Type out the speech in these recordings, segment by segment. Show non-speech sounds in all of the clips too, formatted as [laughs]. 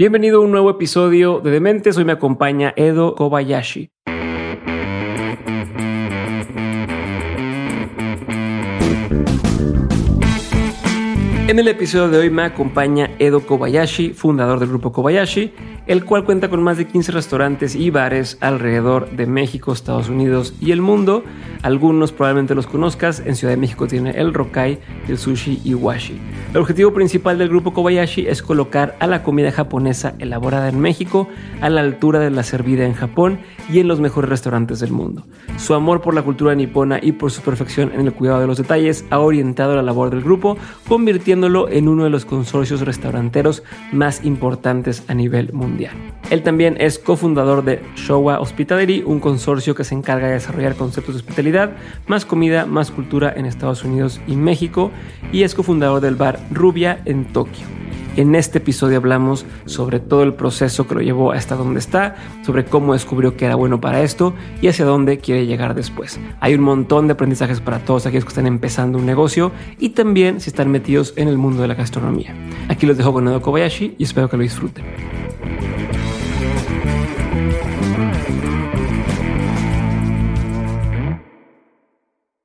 Bienvenido a un nuevo episodio de Dementes. Hoy me acompaña Edo Kobayashi. En el episodio de hoy me acompaña Edo Kobayashi, fundador del grupo Kobayashi, el cual cuenta con más de 15 restaurantes y bares alrededor de México, Estados Unidos y el mundo. Algunos probablemente los conozcas. En Ciudad de México tiene el Rokai, el Sushi y Washi. El objetivo principal del grupo Kobayashi es colocar a la comida japonesa elaborada en México a la altura de la servida en Japón y en los mejores restaurantes del mundo. Su amor por la cultura nipona y por su perfección en el cuidado de los detalles ha orientado la labor del grupo, convirtiéndolo en uno de los consorcios restauranteros más importantes a nivel mundial. Él también es cofundador de Showa Hospitality, un consorcio que se encarga de desarrollar conceptos de hospitalidad, más comida, más cultura en Estados Unidos y México, y es cofundador del bar Rubia en Tokio. En este episodio hablamos sobre todo el proceso que lo llevó hasta donde está, sobre cómo descubrió que era bueno para esto y hacia dónde quiere llegar después. Hay un montón de aprendizajes para todos aquellos que están empezando un negocio y también si están metidos en el mundo de la gastronomía. Aquí los dejo con Edo Kobayashi y espero que lo disfruten.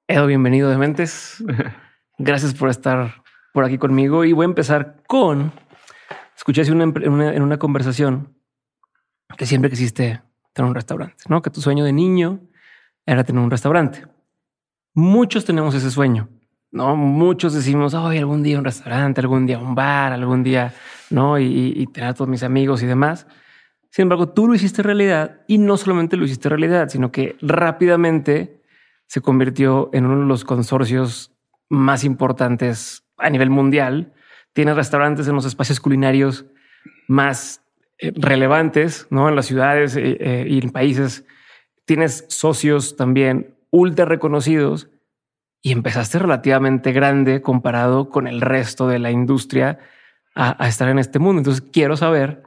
Edo, bienvenido de Mentes. [laughs] Gracias por estar por aquí conmigo. Y voy a empezar con. Escuché en una, en una conversación que siempre quisiste tener un restaurante, ¿no? Que tu sueño de niño era tener un restaurante. Muchos tenemos ese sueño, ¿no? Muchos decimos, hoy algún día un restaurante, algún día un bar, algún día, ¿no? Y, y, tener a todos mis amigos y demás. Sin embargo, tú lo hiciste realidad y no solamente lo hiciste realidad, sino que rápidamente se convirtió en uno de los consorcios más importantes a nivel mundial. Tiene restaurantes en los espacios culinarios más eh, relevantes, ¿no? En las ciudades eh, eh, y en países. Tienes socios también ultra reconocidos y empezaste relativamente grande comparado con el resto de la industria a, a estar en este mundo. Entonces quiero saber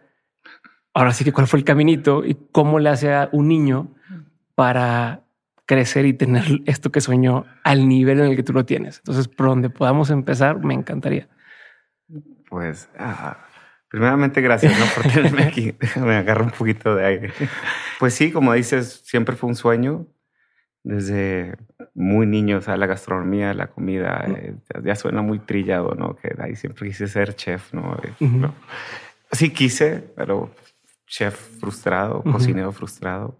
ahora sí que cuál fue el caminito y cómo le hace a un niño para crecer y tener esto que sueño al nivel en el que tú lo tienes. Entonces, por donde podamos empezar, me encantaría. Pues, ah, primeramente, gracias por tenerme aquí. [laughs] me agarro un poquito de aire. Pues sí, como dices, siempre fue un sueño. Desde muy niño, o sea, la gastronomía, la comida, eh, ya suena muy trillado, ¿no? Que ahí siempre quise ser chef, ¿no? ¿no? Sí quise, pero chef frustrado, cocinero frustrado.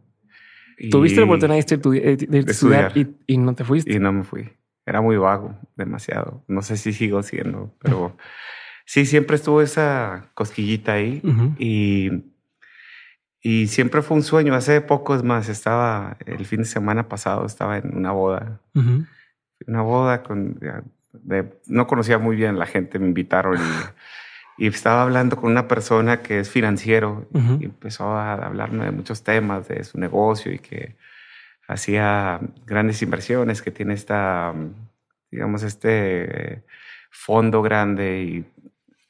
Tuviste la oportunidad de, de, estudiar, y, no te fuiste. Y no me fui. Era muy vago, demasiado. No sé si sigo siendo, pero sí, siempre estuvo esa cosquillita ahí. y, y siempre fue un sueño. Hace poco, es más, estaba el fin de semana pasado, estaba en una boda. Una boda con... no conocía muy bien la gente, me invitaron y y estaba hablando con una persona que es financiero y empezó a hablarme de muchos temas de su negocio y que hacía grandes inversiones, que tiene esta, digamos, este fondo grande y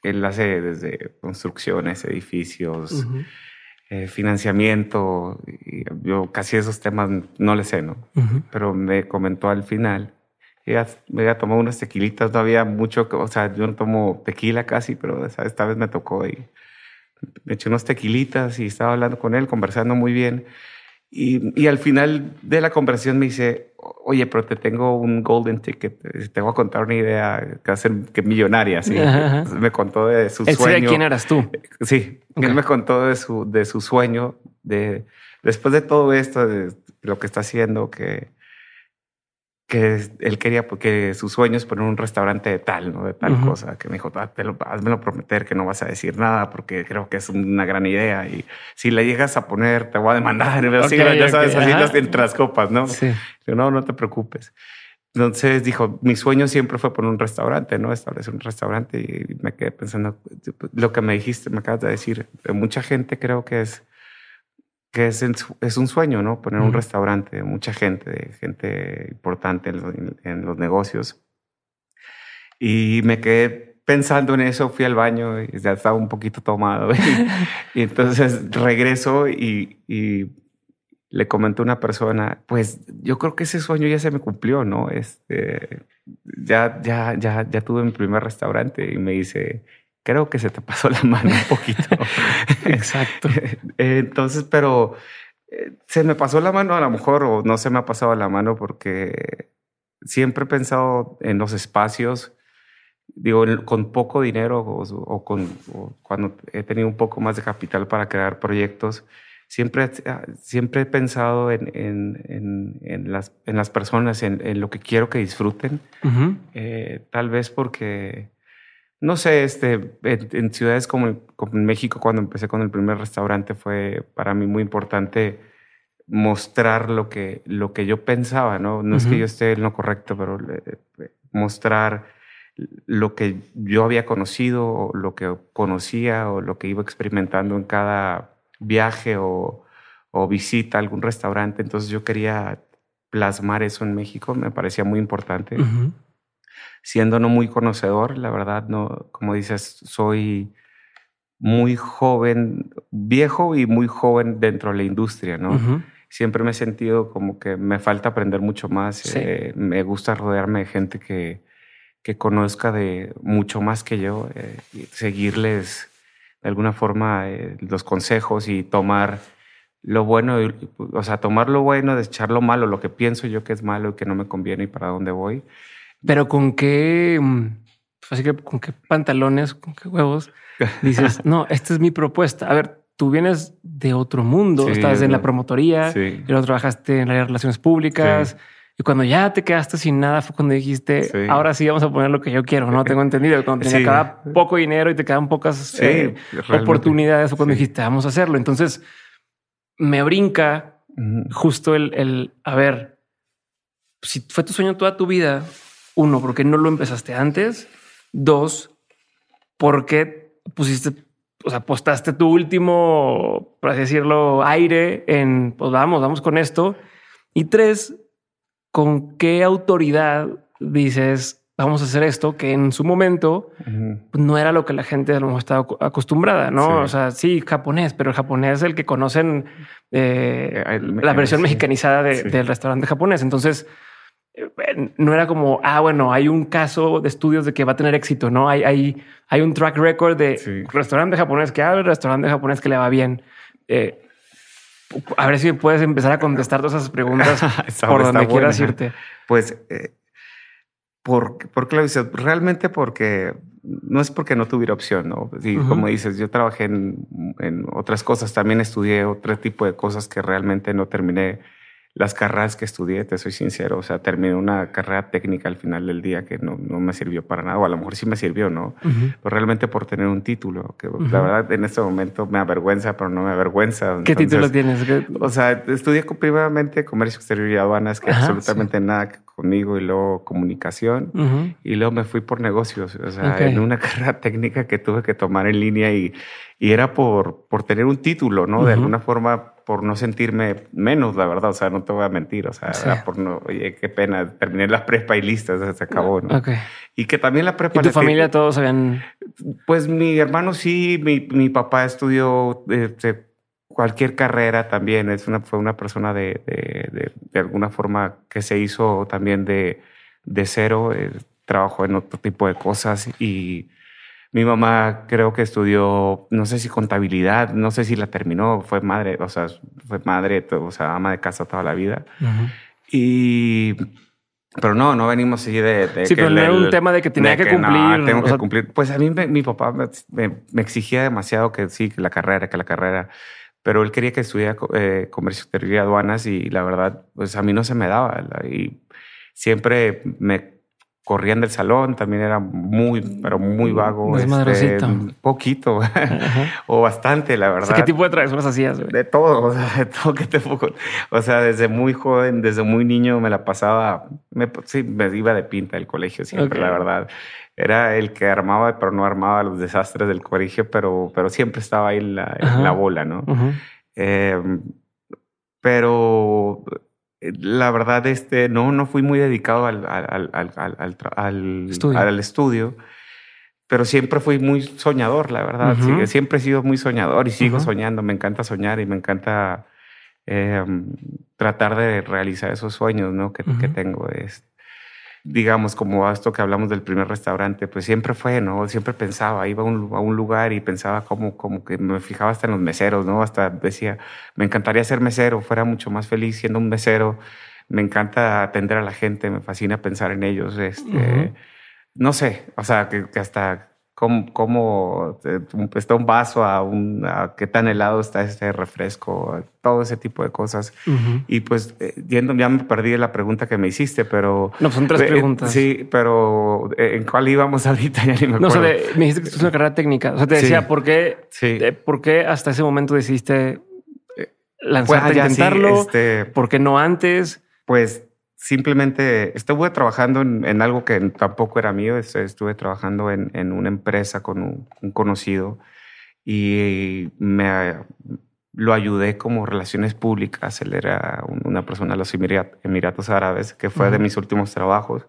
él hace desde construcciones, edificios, eh, financiamiento. Y yo casi esos temas no le sé, ¿no? Pero me comentó al final me había tomado unas tequilitas, no había mucho, o sea, yo no tomo tequila casi, pero esta vez me tocó y me eché unos tequilitas y estaba hablando con él, conversando muy bien. Y, y, al final de la conversación me dice, oye, pero te tengo un golden ticket, te voy a contar una idea que va a ser que millonaria. ¿sí? Me contó de su ¿El sueño. quién eras tú? Sí, él me contó de su, de su sueño, de después de todo esto, de lo que está haciendo, que que él quería porque su sueño es poner un restaurante de tal, ¿no? De tal cosa, que me dijo, hazmelo prometer que no vas a decir nada porque creo que es una gran idea y si la llegas a poner te voy a demandar. [laughs] ya sabes, así las entre copas, ¿no? Sí. no, no te preocupes. Entonces dijo, mi sueño siempre fue poner un restaurante, ¿no? Establecer un restaurante y me quedé pensando, lo que me dijiste, me acabas de decir, mucha gente creo que es que es, es un sueño, ¿no? Poner un restaurante, mucha gente, gente importante en los, negocios. Y me quedé pensando en eso, fui al baño y ya estaba un poquito tomado. [laughs] y, entonces regreso y, y, le comenté a una persona, pues yo creo que ese sueño ya se me cumplió, ¿no? Este, ya, ya, ya, ya tuve mi primer restaurante y me dice, creo que se te pasó la mano un poquito. [laughs] Exacto. [laughs] Entonces, pero eh, se me pasó la mano a lo mejor, o no se me ha pasado la mano porque siempre he pensado en los espacios, digo, con poco dinero o, con, cuando he tenido un poco más de capital para crear proyectos, siempre, siempre he pensado en, en, en, las, en las personas, en, lo que quiero que disfruten. Eh, tal vez porque, no sé, este, en, ciudades como, México, cuando empecé con el primer restaurante, fue para mí muy importante mostrar lo que, lo que yo pensaba, ¿no? No es que yo esté en lo correcto, pero mostrar lo que yo había conocido, o lo que conocía o lo que iba experimentando en cada viaje o, visita a algún restaurante. Entonces yo quería plasmar eso en México, me parecía muy importante. Siendo no muy conocedor, la verdad, no, como dices, soy muy joven, viejo y muy joven dentro de la industria, ¿no? Siempre me he sentido como que me falta aprender mucho más. Eh, me gusta rodearme de gente que, que conozca de mucho más que yo, eh, seguirles de alguna forma eh, los consejos y tomar lo bueno, o sea, tomar lo bueno, desechar lo malo, lo que pienso yo que es malo y que no me conviene y para dónde voy. Pero con qué, mm, así que con qué pantalones, con qué huevos [laughs] dices, no, esta es mi propuesta. A ver, tú vienes de otro mundo, estás en la promotoría, y luego trabajaste en las relaciones públicas. Y cuando ya te quedaste sin nada fue cuando dijiste, ahora sí vamos a poner lo que yo quiero. No tengo entendido. Cuando te quedaba poco dinero y te quedan pocas eh, oportunidades fue cuando dijiste, vamos a hacerlo. Entonces me brinca justo el, el, a ver, si fue tu sueño toda tu vida, uno, ¿por qué no lo empezaste antes? Dos, ¿por qué pusiste, o sea, apostaste tu último, por así decirlo, aire en, pues vamos, vamos con esto? Y tres, ¿con qué autoridad dices, vamos a hacer esto que en su momento pues, no era lo que la gente a lo mejor estaba acostumbrada, ¿no? O sea, sí, japonés, pero el japonés es el que conocen eh, la versión mexicanizada del restaurante japonés. Entonces, no era como, ah, bueno, hay un caso de estudios de que va a tener éxito, ¿no? Hay, hay, hay un track record de restaurante japonés que abre, restaurante japonés que le va bien a ver si puedes empezar a contestar todas esas preguntas [laughs] por donde quieras irte. Pues, eh, ¿por, ¿por, qué lo dices? Realmente porque no es porque no tuviera opción, ¿no? Y como dices, yo trabajé en, en, otras cosas, también estudié otro tipo de cosas que realmente no terminé las carreras que estudié, te soy sincero, o sea, terminé una carrera técnica al final del día que no, no me sirvió para nada, o a lo mejor sí me sirvió, ¿no? Pero realmente por tener un título, que la verdad en este momento me avergüenza, pero no me avergüenza. ¿Qué título tienes? O sea, estudié primeramente comercio exterior y aduanas, que absolutamente nada conmigo, y luego comunicación, y luego me fui por negocios, o sea, en una [laughs] carrera técnica que tuve que tomar en línea y, y era por, por tener un título, ¿no? De alguna forma por no sentirme menos, la verdad. O sea, no te voy a mentir. O sea, por no, oye, qué pena. Terminé la prepa y lista, se acabó, ¿no? Y que también la prepa. ¿Y tu familia todos habían? Pues mi hermano sí, mi, mi papá estudió este, cualquier carrera también. Es una, fue una persona de, de, de, alguna forma que se hizo también de, de cero. Eh, trabajó en otro tipo de cosas y mi mamá creo que estudió, no sé si contabilidad, no sé si la terminó, fue madre, o sea, fue madre, o sea, ama de casa toda la vida. Y pero no, no venimos así de, sí, pero no era un tema de que tenía que, cumplir. tengo que cumplir. Pues a mí mi papá me, exigía demasiado que sí, que la carrera, que la carrera. Pero él quería que estudiara eh, comercio exterior y aduanas y la verdad, pues a mí no se me daba. Y siempre me corrían del salón, también era muy, pero muy vago. Este, poquito [laughs] o bastante, la verdad. ¿Qué tipo de travesuras hacías? De todo, o sea, [laughs] de todo que te O sea, desde muy joven, desde muy niño me la pasaba, me, sí, me iba de pinta del colegio siempre, la verdad. Era el que armaba, pero no armaba los desastres del colegio, pero, pero siempre estaba ahí en la, bola, ¿no? Em, pero la verdad, este, no, no fui muy dedicado al, al, al, al estudio. al, estudio. pero siempre fui muy soñador, la verdad. siempre he sido muy soñador y sigo soñando. Me encanta soñar y me encanta eh, tratar de realizar esos sueños ¿no? que, que tengo. Es, digamos, como esto que hablamos del primer restaurante, pues siempre fue, ¿no? Siempre pensaba, iba a un, a un lugar y pensaba como, como que me fijaba hasta en los meseros, ¿no? Hasta decía, me encantaría ser mesero, fuera mucho más feliz siendo un mesero. Me encanta atender a la gente, me fascina pensar en ellos. Este, No sé, o sea, que, que hasta cómo, cómo eh, está un vaso a, un, qué tan helado está este refresco, todo ese tipo de cosas. Y pues eh, yendo, ya me perdí de la pregunta que me hiciste, pero... No, son tres eh, preguntas. Sí, pero ¿en cuál íbamos [laughs] ahorita? Ya ni me acuerdo. No, sé, me dijiste que es una carrera técnica. O sea, te decía, ¿por, qué, sí. ¿por qué hasta ese momento decidiste lanzarte pues, a intentarlo? este, ¿Por qué no antes? Pues simplemente estuve trabajando en, algo que tampoco era mío, estuve trabajando en, una empresa con un, conocido y me lo ayudé como relaciones públicas. Él era una persona de los Emiratos Árabes, que fue de mis últimos trabajos.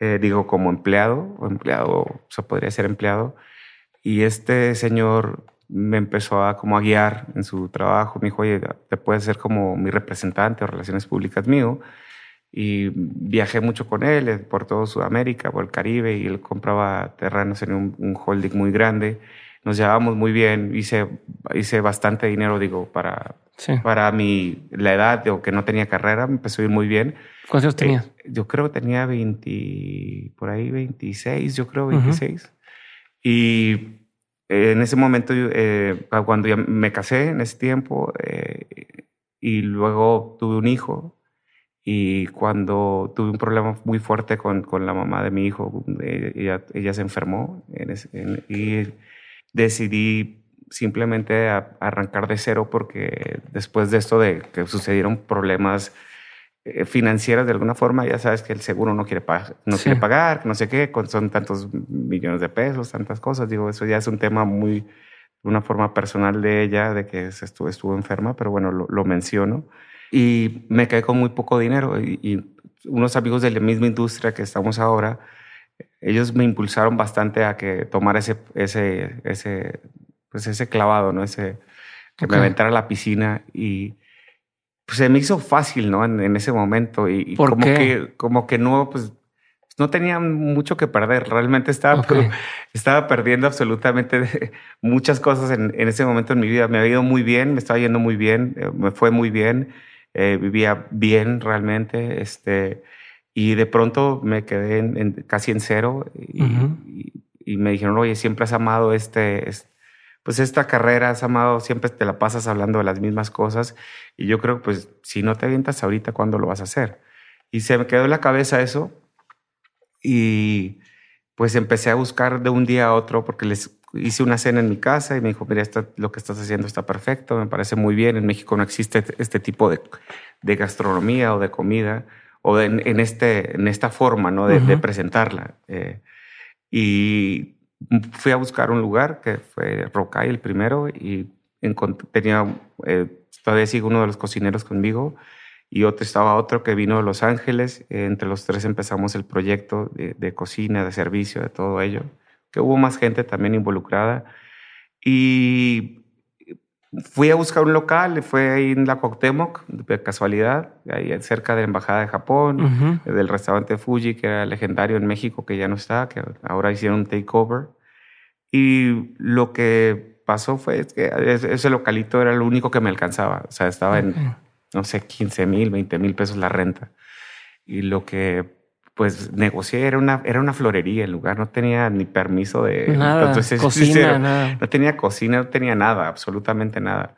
Eh, digo, como empleado, o empleado, o sea, podría ser empleado. Y este señor me empezó a como a guiar en su trabajo. Me dijo, oye, te puedes ser como mi representante o relaciones públicas mío y viajé mucho con él eh, por todo Sudamérica, por el Caribe, y él compraba terrenos en un, holding muy grande. Nos llevábamos muy bien, hice, hice bastante dinero, digo, para, para mi, la edad, o que no tenía carrera, me empezó a ir muy bien. ¿Cuántos años tenías? Eh, yo creo que tenía 20, por ahí 26, yo creo 26. Y en ese momento, eh, cuando ya me casé en ese tiempo, y luego tuve un hijo, y cuando tuve un problema muy fuerte con, con la mamá de mi hijo, eh, ella, ella se enfermó y decidí simplemente arrancar de cero porque después de esto de que sucedieron problemas eh, financieras de alguna forma, ya sabes que el seguro no quiere, pagar, no quiere pagar, no sé qué, son tantos millones de pesos, tantas cosas. Digo, eso ya es un tema muy, de una forma personal de ella, de que estuvo, estuvo enferma, pero bueno, lo, lo menciono y me quedé con muy poco dinero y, unos amigos de la misma industria que estamos ahora, ellos me impulsaron bastante a que tomara ese, ese, ese, pues ese clavado, ¿no? Ese, que me aventara a la piscina y pues se me hizo fácil, ¿no? En, ese momento y, como que como que no, pues no tenía mucho que perder. Realmente estaba, estaba perdiendo absolutamente muchas cosas en, en, ese momento en mi vida. Me había ido muy bien, me estaba yendo muy bien, eh, me fue muy bien. Eh, vivía bien realmente, este, y de pronto me quedé en, casi en cero y, me dijeron, oye, siempre has amado este, pues esta carrera, has amado, siempre te la pasas hablando de las mismas cosas y yo creo, pues si no te avientas ahorita, ¿cuándo lo vas a hacer? Y se me quedó en la cabeza eso y pues empecé a buscar de un día a otro porque les hice una cena en mi casa y me dijo, mira, esto, lo que estás haciendo está perfecto, me parece muy bien. En México no existe este tipo de, de gastronomía o de comida o de, en, este, en esta forma ¿no? de, presentarla. Eh, y fui a buscar un lugar que fue Rocay el primero y tenía, eh, todavía sigo uno de los cocineros conmigo y otro estaba otro que vino de Los Ángeles. entre los tres empezamos el proyecto de, de cocina, de servicio, de todo ello que hubo más gente también involucrada. Y fui a buscar un local, fue ahí en la Cuauhtémoc, de casualidad, ahí cerca de la Embajada de Japón, del restaurante Fuji, que era legendario en México, que ya no está, que ahora hicieron un takeover. Y lo que pasó fue que ese localito era lo único que me alcanzaba. O sea, estaba en, no sé, 15 mil, 20 mil pesos la renta. Y lo que pues negocié, era una, era una florería, el lugar no tenía ni permiso de nada, cocina, nada. no tenía cocina, no tenía nada, absolutamente nada.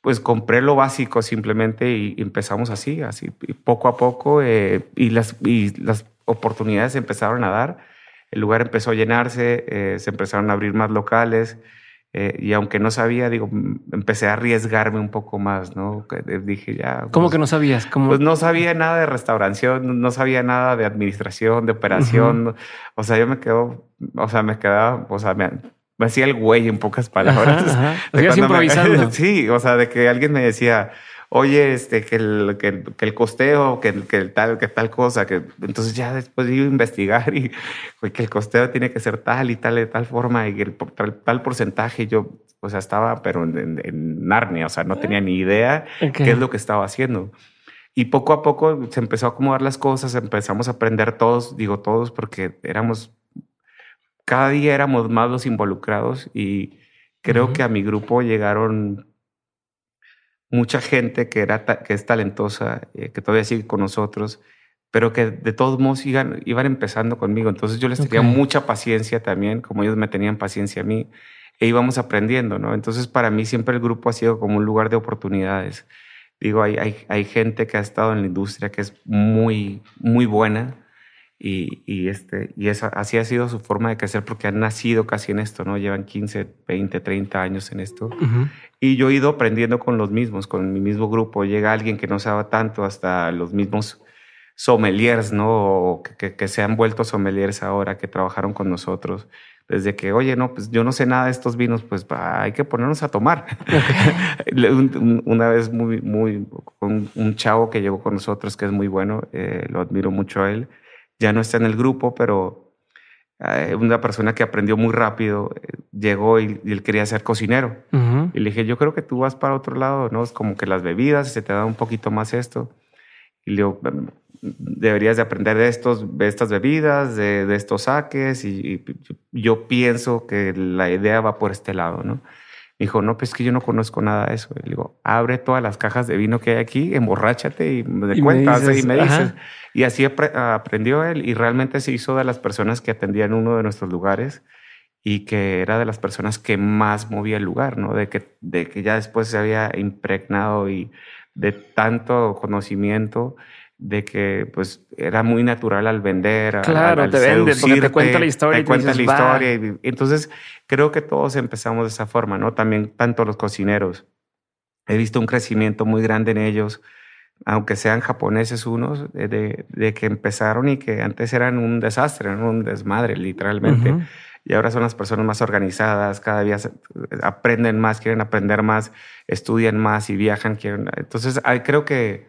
Pues compré lo básico simplemente y empezamos así, así, poco a poco, eh, y, las, y las oportunidades empezaron a dar, el lugar empezó a llenarse, eh, se empezaron a abrir más locales, eh, y aunque no sabía, digo, empecé a arriesgarme un poco más, ¿no? Dije ya. ¿Cómo pues, que no sabías? ¿Cómo? Pues no sabía nada de restauración, no sabía nada de administración, de operación. O sea, yo me quedo, o sea, me quedaba, o sea, me, hacía el güey en pocas palabras. [laughs] improvisando. [laughs] sí, o sea, de que alguien me decía, oye, este, que el, que, que el costeo, que, que el tal, que tal cosa, que entonces ya después iba a investigar y que el costeo tiene que ser tal y tal de tal forma y el tal, porcentaje. Yo, o sea, estaba, pero en, Narnia, o sea, no tenía ni idea qué es lo que estaba haciendo. y poco a poco se empezó a acomodar las cosas, empezamos a aprender todos, digo todos, porque éramos, cada día éramos más los involucrados y creo que a mi grupo llegaron mucha gente que, era que es talentosa, eh, que todavía sigue con nosotros, pero que de todos modos iban, iban empezando conmigo. Entonces yo les tenía mucha paciencia también, como ellos me tenían paciencia a mí, e íbamos aprendiendo, ¿no? Entonces para mí siempre el grupo ha sido como un lugar de oportunidades. Digo, hay, hay, hay gente que ha estado en la industria que es muy, muy buena y, y, este, y esa, así ha sido su forma de crecer porque han nacido casi en esto, ¿no? Llevan 15, 20, 30 años en esto. Y yo he ido aprendiendo con los mismos, con mi mismo grupo. Llega alguien que no sabe tanto, hasta los mismos sommeliers, ¿no? que, que, se han vuelto sommeliers ahora, que trabajaron con nosotros. Desde que, oye, no, pues yo no sé nada de estos vinos, pues hay que ponernos a tomar. [laughs] Una vez muy, muy, un, un, chavo que llegó con nosotros, que es muy bueno, eh, lo admiro mucho a él, ya no está en el grupo, pero eh, una persona que aprendió muy rápido, eh, llegó y, él quería ser cocinero. Y le dije, yo creo que tú vas para otro lado, ¿no? Es como que las bebidas, se te da un poquito más esto. Y le digo, deberías de aprender de, estos, de estas bebidas, de, estos saques, y, yo pienso que la idea va por este lado, ¿no? Dijo, no, pues que yo no conozco nada de eso. le digo, abre todas las cajas de vino que hay aquí, emborráchate y me cuentas y me dices. Y así aprendió él y realmente se hizo de las personas que atendían uno de nuestros lugares y que era de las personas que más movía el lugar, ¿no? De que, de que ya después se había impregnado y de tanto conocimiento de que pues era muy natural al vender. Claro, al, te vende porque te cuenta la historia. Te cuenta la historia. Y, entonces creo que todos empezamos de esa forma, ¿no? También tanto los cocineros. He visto un crecimiento muy grande en ellos, aunque sean japoneses unos, de, de que empezaron y que antes eran un desastre, eran un desmadre, literalmente. Y ahora son las personas más organizadas, cada día aprenden más, quieren aprender más, estudian más y viajan. Quieren... Entonces, creo que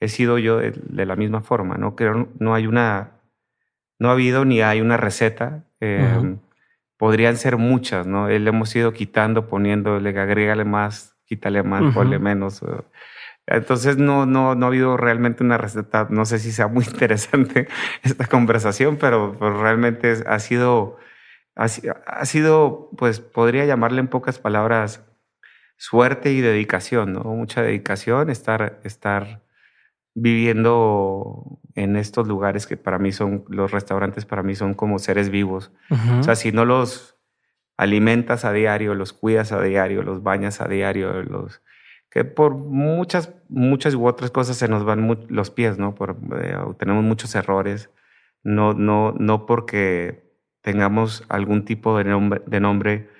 he sido yo de, la misma forma, ¿no? Creo no hay una, no ha habido ni hay una receta. Em, podrían ser muchas, ¿no? Le hemos ido quitando, poniéndole, agrégale más, quítale más, ponle menos. Entonces no, no, no ha habido realmente una receta. No sé si sea muy [laughs] interesante esta conversación, pero, realmente ha sido, ha, ha, sido, pues podría llamarle en pocas palabras, suerte y dedicación, ¿no? Mucha dedicación, estar, estar viviendo en estos lugares que para mí son, los restaurantes para mí son como seres vivos. O sea, si no los alimentas a diario, los cuidas a diario, los bañas a diario, los que por muchas, muchas u otras cosas se nos van los pies, ¿no? Por, eh, tenemos muchos errores, no, no, no porque tengamos algún tipo de nombre, de nombre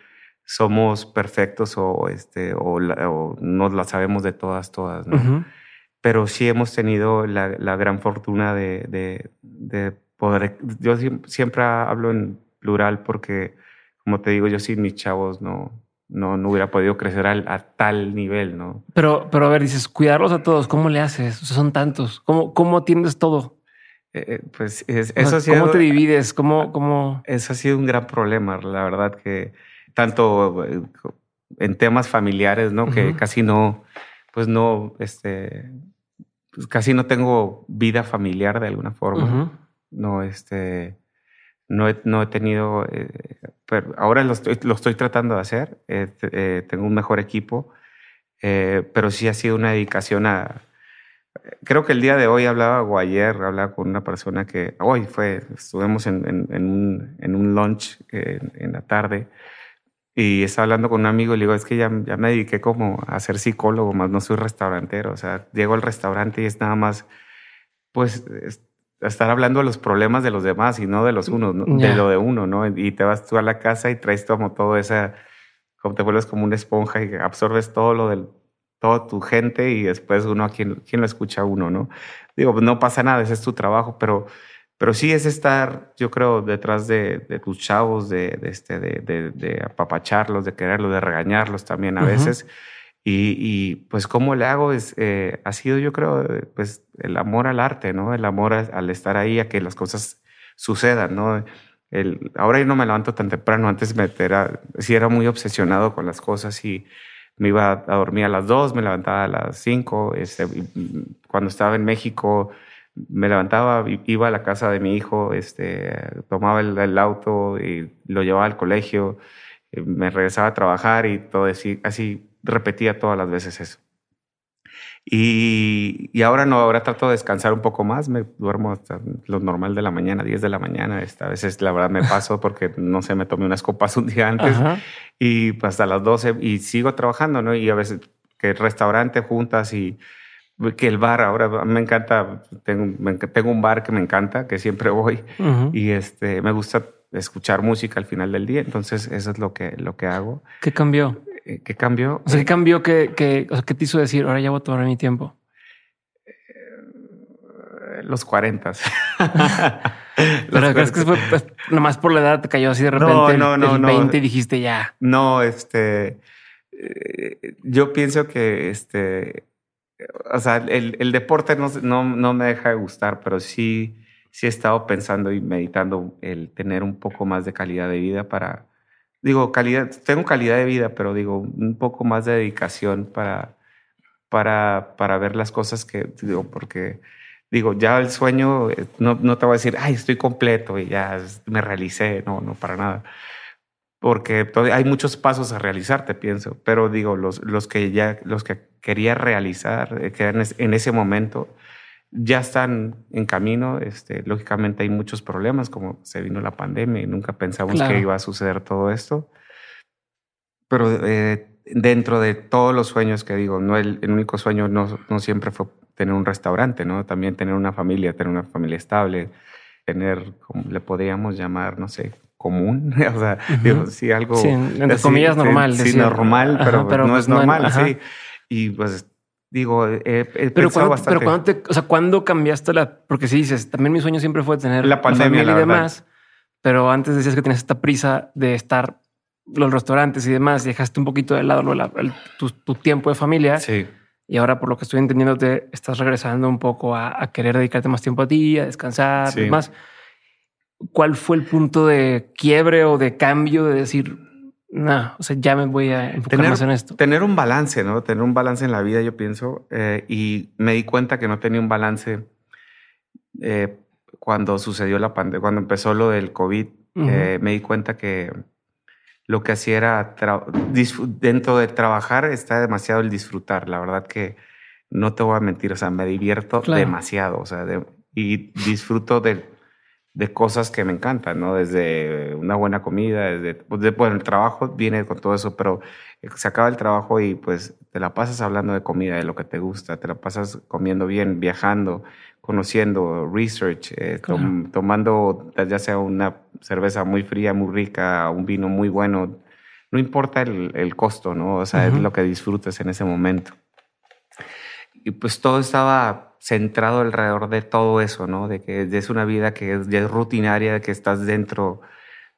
somos perfectos o, este, o, o nos la sabemos de todas, todas, ¿no? Pero sí hemos tenido la, gran fortuna de, de, poder, yo siempre hablo en plural porque, como te digo, yo sin mis chavos no, no, no hubiera podido crecer a tal nivel, ¿no? Pero, pero a ver, dices, cuidarlos a todos, ¿cómo le haces? son tantos, ¿cómo, cómo atiendes todo? Eh, eh, pues eso ha sido, ¿Cómo te divides? ¿Cómo, cómo? Eso ha sido un gran problema, la verdad que tanto eh, en temas familiares, ¿no? Que casi no, pues no, este, pues casi no tengo vida familiar de alguna forma. No, este, no he, no he tenido, eh, pero ahora lo estoy, lo estoy tratando de hacer. Eh, tengo un mejor equipo, eh, pero sí ha sido una dedicación a. Creo que el día de hoy hablaba, o ayer hablaba con una persona que hoy fue, estuvimos en, en, un, en un lunch en la tarde y estaba hablando con un amigo y le digo, es que ya, ya me dediqué como a ser psicólogo, más no soy restaurantero. O sea, llego al restaurante y es nada más, pues, estar hablando de los problemas de los demás y no de los unos, de lo de uno, ¿no? Y te vas tú a la casa y traes como todo esa, como te vuelves como una esponja y absorbes todo lo del, toda tu gente y después uno a quien, quien lo escucha uno, ¿no? Digo, no pasa nada, ese es tu trabajo, pero pero sí es estar, yo creo, detrás de, tus chavos, de, de este, de, de, apapacharlos, de quererlos, de regañarlos también a veces. Y, y, pues cómo le hago es, eh, ha sido yo creo, pues el amor al arte, ¿no? El amor al estar ahí, a que las cosas sucedan, ¿no? El, ahora yo no me levanto tan temprano, antes me era, sí era muy obsesionado con las cosas y me iba a dormir a las 2, me levantaba a las 5. Este, cuando estaba en México, me levantaba, iba a la casa de mi hijo, este, tomaba el, auto y lo llevaba al colegio, me regresaba a trabajar y todo así, así repetía todas las veces eso. Y, y, ahora no, ahora trato de descansar un poco más, me duermo hasta lo normal de la mañana, 10 de la mañana, esta, a veces la verdad me paso porque no sé, me tomé unas copas un día antes y hasta las 12 y sigo trabajando, ¿no? Y a veces que el restaurante juntas y que el bar ahora me encanta, tengo, tengo un bar que me encanta, que siempre voy y este, me gusta escuchar música al final del día, entonces eso es lo que, lo que hago. ¿Qué cambió? Eh, ¿Qué cambió? O sea, ¿qué cambió que, que, o sea, ¿qué te hizo decir, ahora ya voy a tomar mi tiempo? Eh, los 40. [laughs] [laughs] Pero crees que fue pues, nomás por la edad te cayó así de repente no, no, el, 20 y dijiste ya. No, este eh, yo pienso que este o sea, el, el deporte no, no, no, me deja de gustar, pero sí, sí he estado pensando y meditando el tener un poco más de calidad de vida para, digo, calidad, tengo calidad de vida, pero digo, un poco más de dedicación para, para, para ver las cosas que, digo, porque, digo, ya el sueño, eh, no, no te voy a decir, ay, estoy completo y ya me realicé, no, no, para nada porque hay muchos pasos a realizar, te pienso, pero digo, los, los que ya, los que quería realizar, eh, que en ese momento, ya están en camino. Este, lógicamente hay muchos problemas, como se vino la pandemia y nunca pensamos que iba a suceder todo esto. Pero eh, dentro de todos los sueños que digo, no el, el único sueño no, no, siempre fue tener un restaurante, ¿no? También tener una familia, tener una familia estable, tener, como le podríamos llamar, no sé, común, [laughs] o sea, digo, sí, algo... Sí, entre comillas normal. Sí, normal, pero, pero no es normal, sí. Y pues digo, he, pero cuando, bastante. Pero cuando te, o sea, ¿cuándo cambiaste la...? Porque si dices, también mi sueño siempre fue tener la pandemia y demás, pero antes decías que tenías esta prisa de estar los restaurantes y demás, dejaste un poquito de lado tu, tiempo de familia. Sí. Y ahora, por lo que estoy entendiendo, te estás regresando un poco a, querer dedicarte más tiempo a ti, a descansar y demás. ¿Cuál fue el punto de quiebre o de cambio de decir, no, o sea, ya me voy a enfocar más en esto? Tener un balance, ¿no? Tener un balance en la vida, yo pienso, eh, y me di cuenta que no tenía un balance eh, cuando sucedió la pandemia, cuando empezó lo del COVID, eh, me di cuenta que lo que hacía era, dentro de trabajar está demasiado el disfrutar, la verdad que no te voy a mentir, o sea, me divierto demasiado, o sea, y disfruto del de cosas que me encantan, ¿no? Desde una buena comida, desde, pues, bueno, el trabajo viene con todo eso, pero se acaba el trabajo y pues te la pasas hablando de comida, de lo que te gusta, te la pasas comiendo bien, viajando, conociendo, research, eh, tomando ya sea una cerveza muy fría, muy rica, un vino muy bueno, no importa el, el costo, ¿no? O sea, es lo que disfrutes en ese momento. Y pues todo estaba centrado alrededor de todo eso, ¿no? De que es una vida que es, ya es rutinaria, de que estás dentro,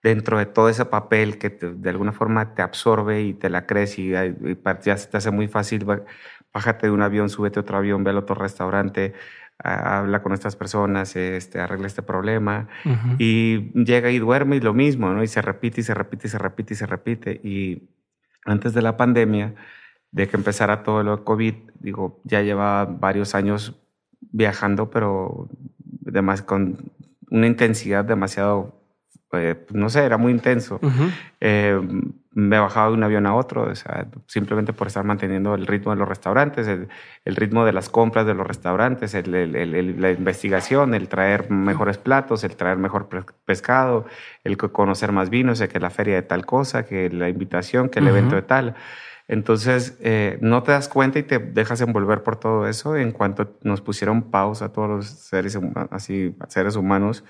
dentro de todo ese papel que de alguna forma te absorbe y te la crees y, ya se te hace muy fácil. Bájate de un avión, súbete a otro avión, ve al otro restaurante, habla con estas personas, este, arregla este problema y llega y duerme y lo mismo, ¿no? Y se repite y se repite y se repite y se repite. Y antes de la pandemia, de que empezara todo lo de COVID, digo, ya lleva varios años viajando, pero además con una intensidad demasiado, eh, no sé, era muy intenso. Eh, me bajaba de un avión a otro, o sea, simplemente por estar manteniendo el ritmo de los restaurantes, el, ritmo de las compras de los restaurantes, la investigación, el traer mejores platos, el traer mejor pescado, el conocer más vinos, que la feria de tal cosa, que la invitación, que el evento de tal. Entonces, eh, no te das cuenta y te dejas envolver por todo eso. En cuanto nos pusieron pausa a todos los seres, así, seres humanos,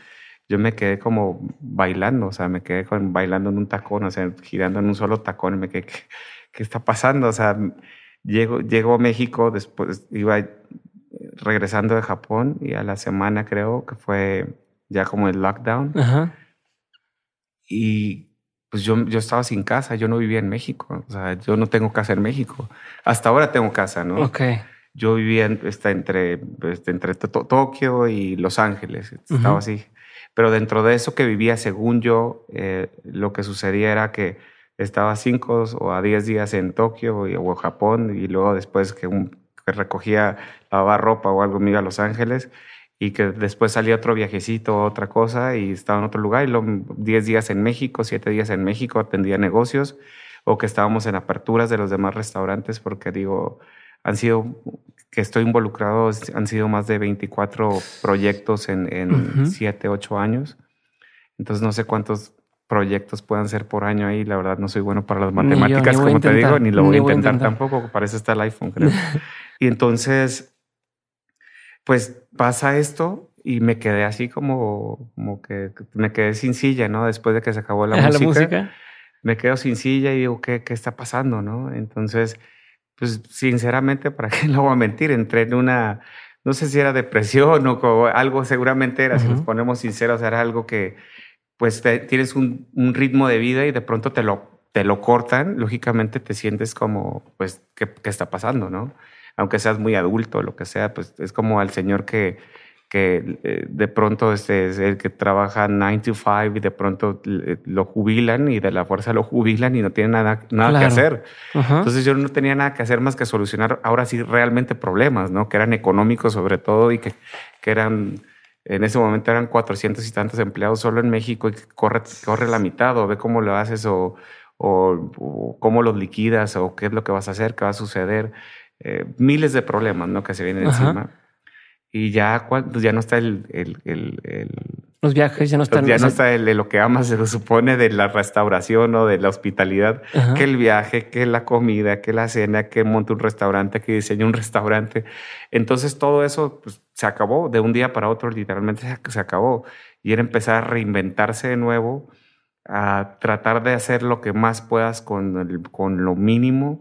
yo me quedé como bailando, o sea, me quedé bailando en un tacón, o sea, girando en un solo tacón, me quedé, ¿qué, está pasando? O sea, llego, llego a México, después iba regresando de Japón y a la semana creo que fue ya como el lockdown. Y pues yo, yo estaba sin casa, yo no vivía en México, o sea, yo no tengo casa en México. Hasta ahora tengo casa, ¿no? Ok. Yo vivía está entre, pues, entre Tokio y Los Ángeles, estaba así. Pero dentro de eso que vivía, según yo, eh, lo que sucedía era que estaba cinco o a diez días en Tokio o Japón y luego después que, que recogía, lavaba ropa o algo me iba a Los Ángeles y que después salía otro viajecito, otra cosa y estaba en otro lugar y luego 10 días en México, siete días en México, atendía negocios o que estábamos en aperturas de los demás restaurantes porque digo, han sido, que estoy involucrado, han sido más de 24 proyectos en, en 7, 8 años. Entonces no sé cuántos proyectos puedan ser por año ahí. La verdad no soy bueno para las matemáticas, como te digo, ni lo voy, a intentar, tampoco. Para eso está el iPhone, creo. [laughs] y entonces, pues pasa esto y me quedé así como, como que me quedé sin silla, ¿no? Después de que se acabó la, música, la música, me quedo sin silla y digo, ¿qué, qué está pasando, no? Entonces, pues sinceramente, ¿para qué [laughs] lo voy a mentir? Entré en una, no sé si era depresión o algo, seguramente era, si nos ponemos sinceros, era algo que pues tienes un, ritmo de vida y de pronto te lo, te lo cortan, lógicamente te sientes como, pues, ¿qué, ¿qué, está pasando, no? Aunque seas muy adulto, o lo que sea, pues es como al señor que, que eh, de pronto este, es el que trabaja 9 to 5 y de pronto eh, lo jubilan y de la fuerza lo jubilan y no tiene nada, nada que hacer. Entonces yo no tenía nada que hacer más que solucionar ahora sí realmente problemas, ¿no? Que eran económicos sobre todo y que, que eran en ese momento eran 400 y tantos empleados solo en México y corre, corre la mitad o ve cómo lo haces o, o, cómo los liquidas o qué es lo que vas a hacer, qué va a suceder. Eh, miles de problemas ¿no? que se vienen encima. Y ya, pues ya no está el, el, el, los viajes ya no están. Ya no está el, lo que amas, [laughs] se supone, de la restauración o de la hospitalidad, que el viaje, que la comida, que la cena, que monte un restaurante, que diseñe un restaurante. Entonces todo eso pues, se acabó de un día para otro, literalmente se acabó. Y era empezar a reinventarse de nuevo, a tratar de hacer lo que más puedas con, el, con lo mínimo,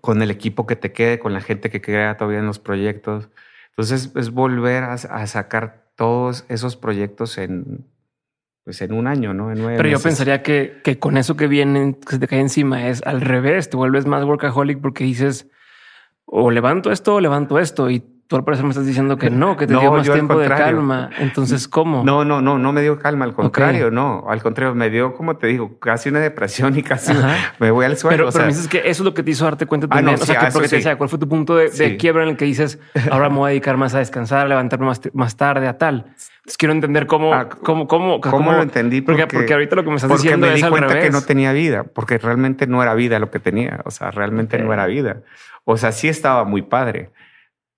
con el equipo que te quede, con la gente que queda todavía en los proyectos. Entonces es volver a, a sacar todos esos proyectos en, pues en un año, ¿no? En nueve Pero yo pensaría que, que con eso que viene, que se te cae encima, es al revés, te vuelves más workaholic porque dices, o levanto esto o levanto esto y tú al parecer me estás diciendo que no, que te dio más tiempo de calma. Entonces, ¿cómo? No, no, no, no me dio calma. Al contrario, no. Al contrario, me dio, como te digo, casi una depresión y casi me voy al suelo. Pero, pero dices que eso es lo que te hizo darte cuenta ah, también. o sea, que, te decía, ¿cuál fue tu punto de, quiebra en el que dices, ahora me voy a dedicar más a descansar, a levantarme más, más tarde, a tal? Entonces quiero entender cómo, ah, cómo, cómo, cómo, lo entendí. Porque, porque, ahorita lo que me estás diciendo me di cuenta que no tenía vida, porque realmente no era vida lo que tenía. O sea, realmente no era vida. O sea, sí estaba muy padre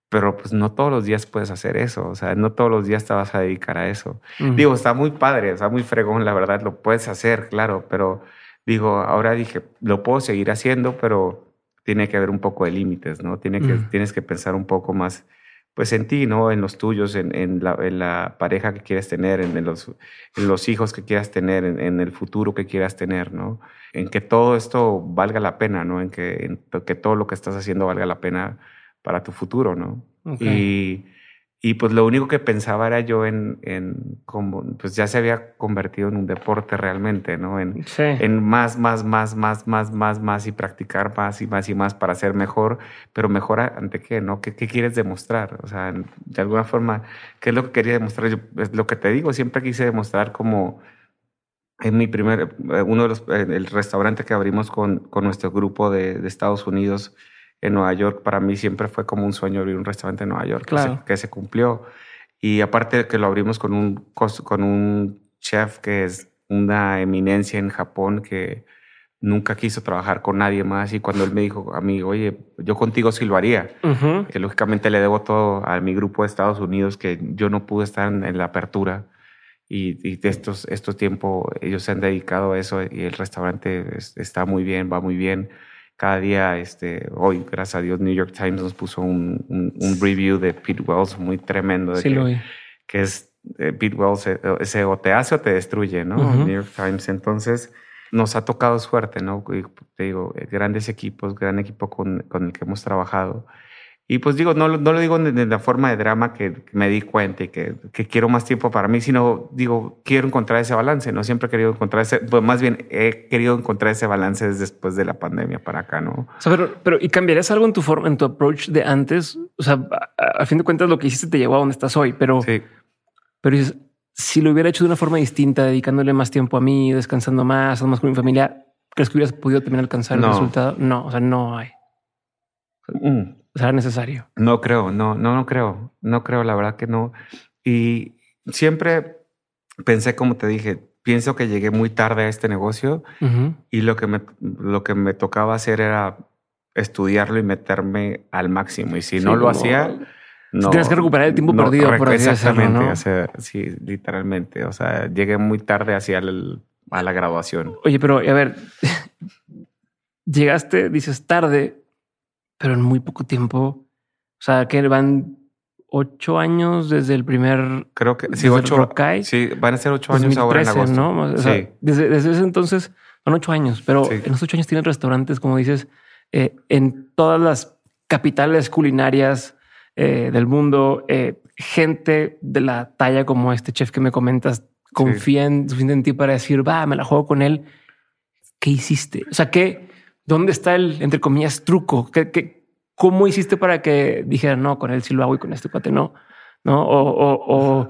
pero pues no todos los días puedes hacer eso, o sea, no todos los días te vas a dedicar a eso. Digo, está muy padre, está muy fregón, la verdad, lo puedes hacer, claro, pero digo, ahora dije, lo puedo seguir haciendo, pero tiene que haber un poco de límites, ¿no? Tiene que, Tienes que pensar un poco más, pues en ti, ¿no? En los tuyos, en, en, la, en la, pareja que quieres tener, en, los, en los hijos que quieras tener, en, el futuro que quieras tener, ¿no? En que todo esto valga la pena, ¿no? En que, en que todo lo que estás haciendo valga la pena para tu futuro, ¿no? Y, y, pues lo único que pensaba era yo en, en como, pues ya se había convertido en un deporte realmente, ¿no? En, en más, más, más, más, más, más, más y practicar más y más y más para ser mejor, pero mejor ante qué, ¿no? ¿Qué, qué quieres demostrar? O sea, de alguna forma, ¿qué es lo que quería demostrar? Yo, es lo que te digo, siempre quise demostrar como en mi primer, eh, uno de los, eh, el restaurante que abrimos con, con nuestro grupo de, de Estados Unidos, en Nueva York, para mí siempre fue como un sueño abrir un restaurante en Nueva York, que, se, cumplió. Y aparte de que lo abrimos con un, con un chef que es una eminencia en Japón, que nunca quiso trabajar con nadie más. Y cuando él me dijo a mí, oye, yo contigo sí lo haría, que lógicamente le debo todo a mi grupo de Estados Unidos, que yo no pude estar en, la apertura. Y, y estos, estos tiempos ellos se han dedicado a eso y el restaurante está muy bien, va muy bien cada día, este, hoy, gracias a Dios, New York Times nos puso un, un, review de Pete Wells muy tremendo. De sí, que, lo que es eh, Pete Wells, eh, ese o te hace o te destruye, ¿no? New York Times. Entonces, nos ha tocado suerte, ¿no? te digo, eh, grandes equipos, gran equipo con, con el que hemos trabajado. Y pues digo, no, no lo digo de, la forma de drama que, me di cuenta y que, que, quiero más tiempo para mí, sino digo, quiero encontrar ese balance. No siempre he querido encontrar ese, pues más bien he querido encontrar ese balance después de la pandemia para acá, ¿no? O sea, pero, pero ¿y cambiarías algo en tu forma, en tu approach de antes? O sea, a, fin de cuentas lo que hiciste te llevó a donde estás hoy, pero, sí. pero si lo hubiera hecho de una forma distinta, dedicándole más tiempo a mí, descansando más, más con mi familia, ¿crees que hubieras podido también alcanzar el resultado? No, o sea, no hay. Mm. Sea, necesario. No creo, no, no, no creo, no creo, la verdad que no. Y siempre pensé, como te dije, pienso que llegué muy tarde a este negocio y lo que me, lo que me tocaba hacer era estudiarlo y meterme al máximo. Y si no lo hacía, no. Tienes que recuperar el tiempo perdido, por así Exactamente, o sea, sí, literalmente. O sea, llegué muy tarde hacia el, a la graduación. Oye, pero a ver, [laughs] llegaste, dices tarde, pero en muy poco tiempo. O sea, que van ocho años desde el primer. Creo que sí, ocho. Sí, van a ser ocho años ahora en agosto. ¿no? sí. desde, ese entonces son ocho años, pero en los ocho años tienen restaurantes, como dices, eh, en todas las capitales culinarias eh, del mundo. Eh, gente de la talla como este chef que me comentas confía en, en ti para decir, va, me la juego con él. ¿Qué hiciste? O sea, ¿qué, ¿dónde está el, entre comillas, truco? ¿Qué, qué, ¿Cómo hiciste para que dijera no, con él sí lo hago y con este cuate no? ¿No? O,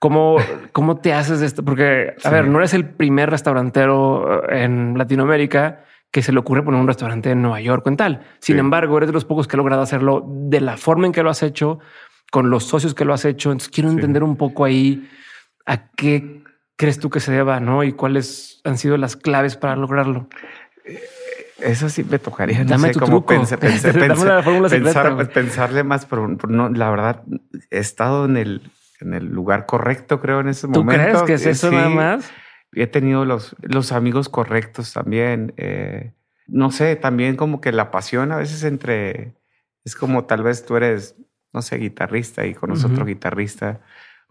cómo, cómo te haces esto? Porque, a ver, no eres el primer restaurantero eh, en Latinoamérica que se le ocurre poner un restaurante en Nueva York o en tal. Sin embargo, eres de los pocos que ha logrado hacerlo de la forma en que lo has hecho, con los socios que lo has hecho. Entonces quiero entender un poco ahí a qué crees tú que se deba, ¿no? Y cuáles han sido las claves para lograrlo. Eh, eso sí me tocaría. No Dame sé cómo [laughs] pensar, pensarle más, pero, no, la verdad, he estado en el, en el lugar correcto, creo, en ese momento. ¿Tú crees que es eso nada más? He tenido los, los amigos correctos también. Eh, no sé, también como que la pasión a veces entre. Es como tal vez tú eres, no sé, guitarrista y con otro guitarrista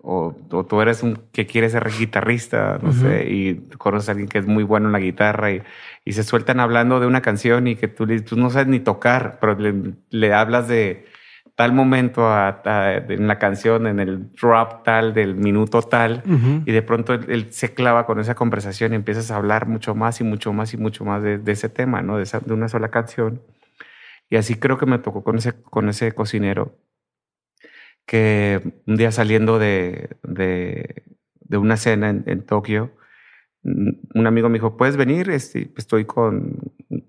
o, tú eres un que quieres ser guitarrista, no sé, y conoces a alguien que es muy bueno en la guitarra y, y se sueltan hablando de una canción y que tú, tú no sabes ni tocar, pero le, hablas de tal momento en la canción, en el drop tal, del minuto tal, y de pronto él, se clava con esa conversación y empiezas a hablar mucho más y mucho más y mucho más de, ese tema, ¿no? De, de una sola canción. Y así creo que me tocó con ese, con ese cocinero que un día saliendo de, de, de una cena en, en, Tokio, un amigo me dijo, ¿puedes venir? Este, estoy con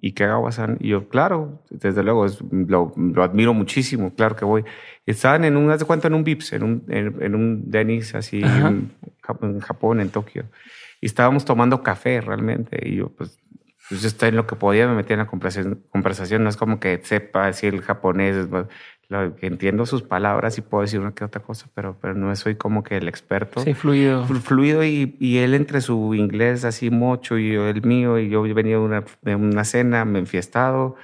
Ikegawa-san. Y yo, claro, desde luego, lo, lo, admiro muchísimo, claro que voy. Estaban en un, haz de cuenta, en un Vips, en un, en, un Denis así en, en, Japón, en Tokio. Y estábamos tomando café realmente. Y yo, pues, pues yo estaba en lo que podía, me metía en la conversación. conversación. No es como que sepa decir el japonés, entiendo sus palabras y puedo decir una que otra cosa, pero, pero no soy como que el experto. Sí, fluido. Fluido y, y él entre su inglés así mucho y yo el mío y yo venía de una, de una cena, me enfiestado.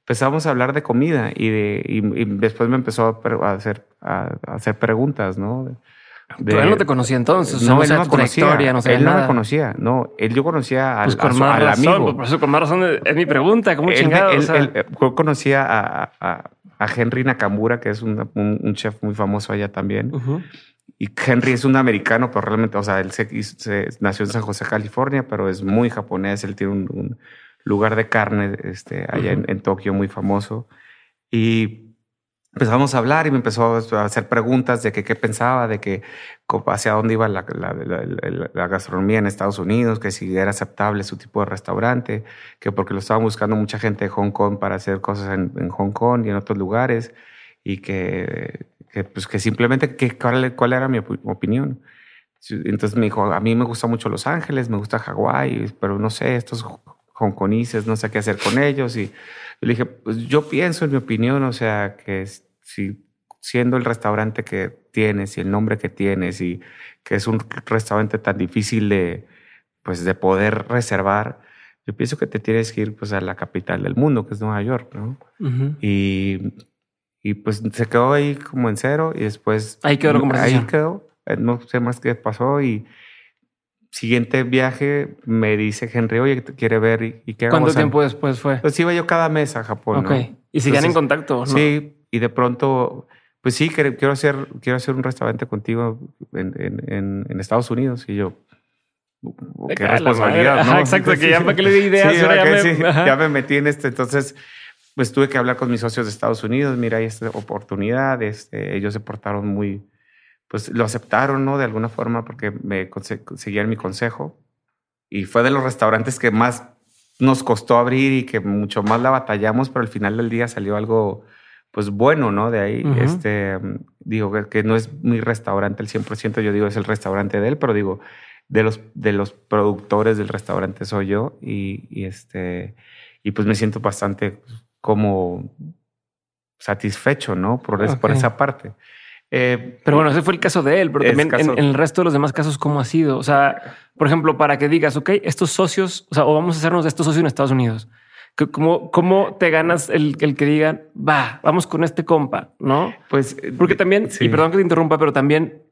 Empezamos a hablar de comida y, de, y, después me empezó a hacer, a, hacer preguntas, ¿no? De, él no te conocía entonces, no, él no me conocía, no él no me conocía, no, él yo conocía al, pues al amigo. Por eso con más razón es mi pregunta, ¿cómo chingados? yo conocía a, a Henry Nakamura, que es un, un, chef muy famoso allá también. Y Henry es un americano, pero realmente, o sea, él se, nació en San José, California, pero es muy japonés. Él tiene un, lugar de carne este, allá en, en, Tokio muy famoso. Y empezamos a hablar y me empezó a hacer preguntas de que qué pensaba, de que hacia dónde iba la, la, gastronomía en Estados Unidos, que si era aceptable su tipo de restaurante, que porque lo estaban buscando mucha gente de Hong Kong para hacer cosas en, Hong Kong y en otros lugares, y que, que pues que simplemente que, cuál, cuál era mi opinión. Entonces me dijo, a mí me gusta mucho Los Ángeles, me gusta Hawái, pero no sé, estos hongkoneses, no sé qué hacer con ellos. Y le dije, pues yo pienso, en mi opinión, o sea, que si siendo el restaurante que tienes y el nombre que tienes y que es un restaurante tan difícil de, pues, de poder reservar, yo pienso que te tienes que ir pues, a la capital del mundo, que es Nueva York, ¿no? y, y, pues se quedó ahí como en cero y después... Ahí quedó la conversación. Ahí quedó, eh, no sé más qué pasó y siguiente viaje me dice Henry, oye, te quiere ver y, qué ¿Cuánto tiempo después fue? Pues iba yo cada mes a Japón. Ok. Y siguen en contacto. ¿no? Sí, y de pronto, pues sí, quiero hacer, quiero hacer un restaurante contigo en, en, en Estados Unidos. Y yo, qué responsabilidad, ¿no? exacto, que ya para que le di ideas. [laughs] ya, me, metí en esto. Entonces, pues tuve que hablar con mis socios de Estados Unidos. Mira, hay esta oportunidad. Este, ellos se portaron muy, pues lo aceptaron, ¿no? De alguna forma, porque me seguían mi consejo. Y fue de los restaurantes que más nos costó abrir y que mucho más la batallamos, pero al final del día salió algo pues bueno, ¿no? De ahí, este, digo que, no es mi restaurante el 100%, yo digo es el restaurante de él, pero digo, de los, de los productores del restaurante soy yo y, este, y pues me siento bastante como satisfecho, ¿no? Por, por esa parte. Eh, pero bueno, ese fue el caso de él, pero también en, el resto de los demás casos, ¿cómo ha sido? O sea, por ejemplo, para que digas, ok, estos socios, o sea, o vamos a hacernos de estos socios en Estados Unidos. ¿Cómo, cómo te ganas el, el, que digan, va, vamos con este compa, no? Pues porque también, y perdón que te interrumpa, pero también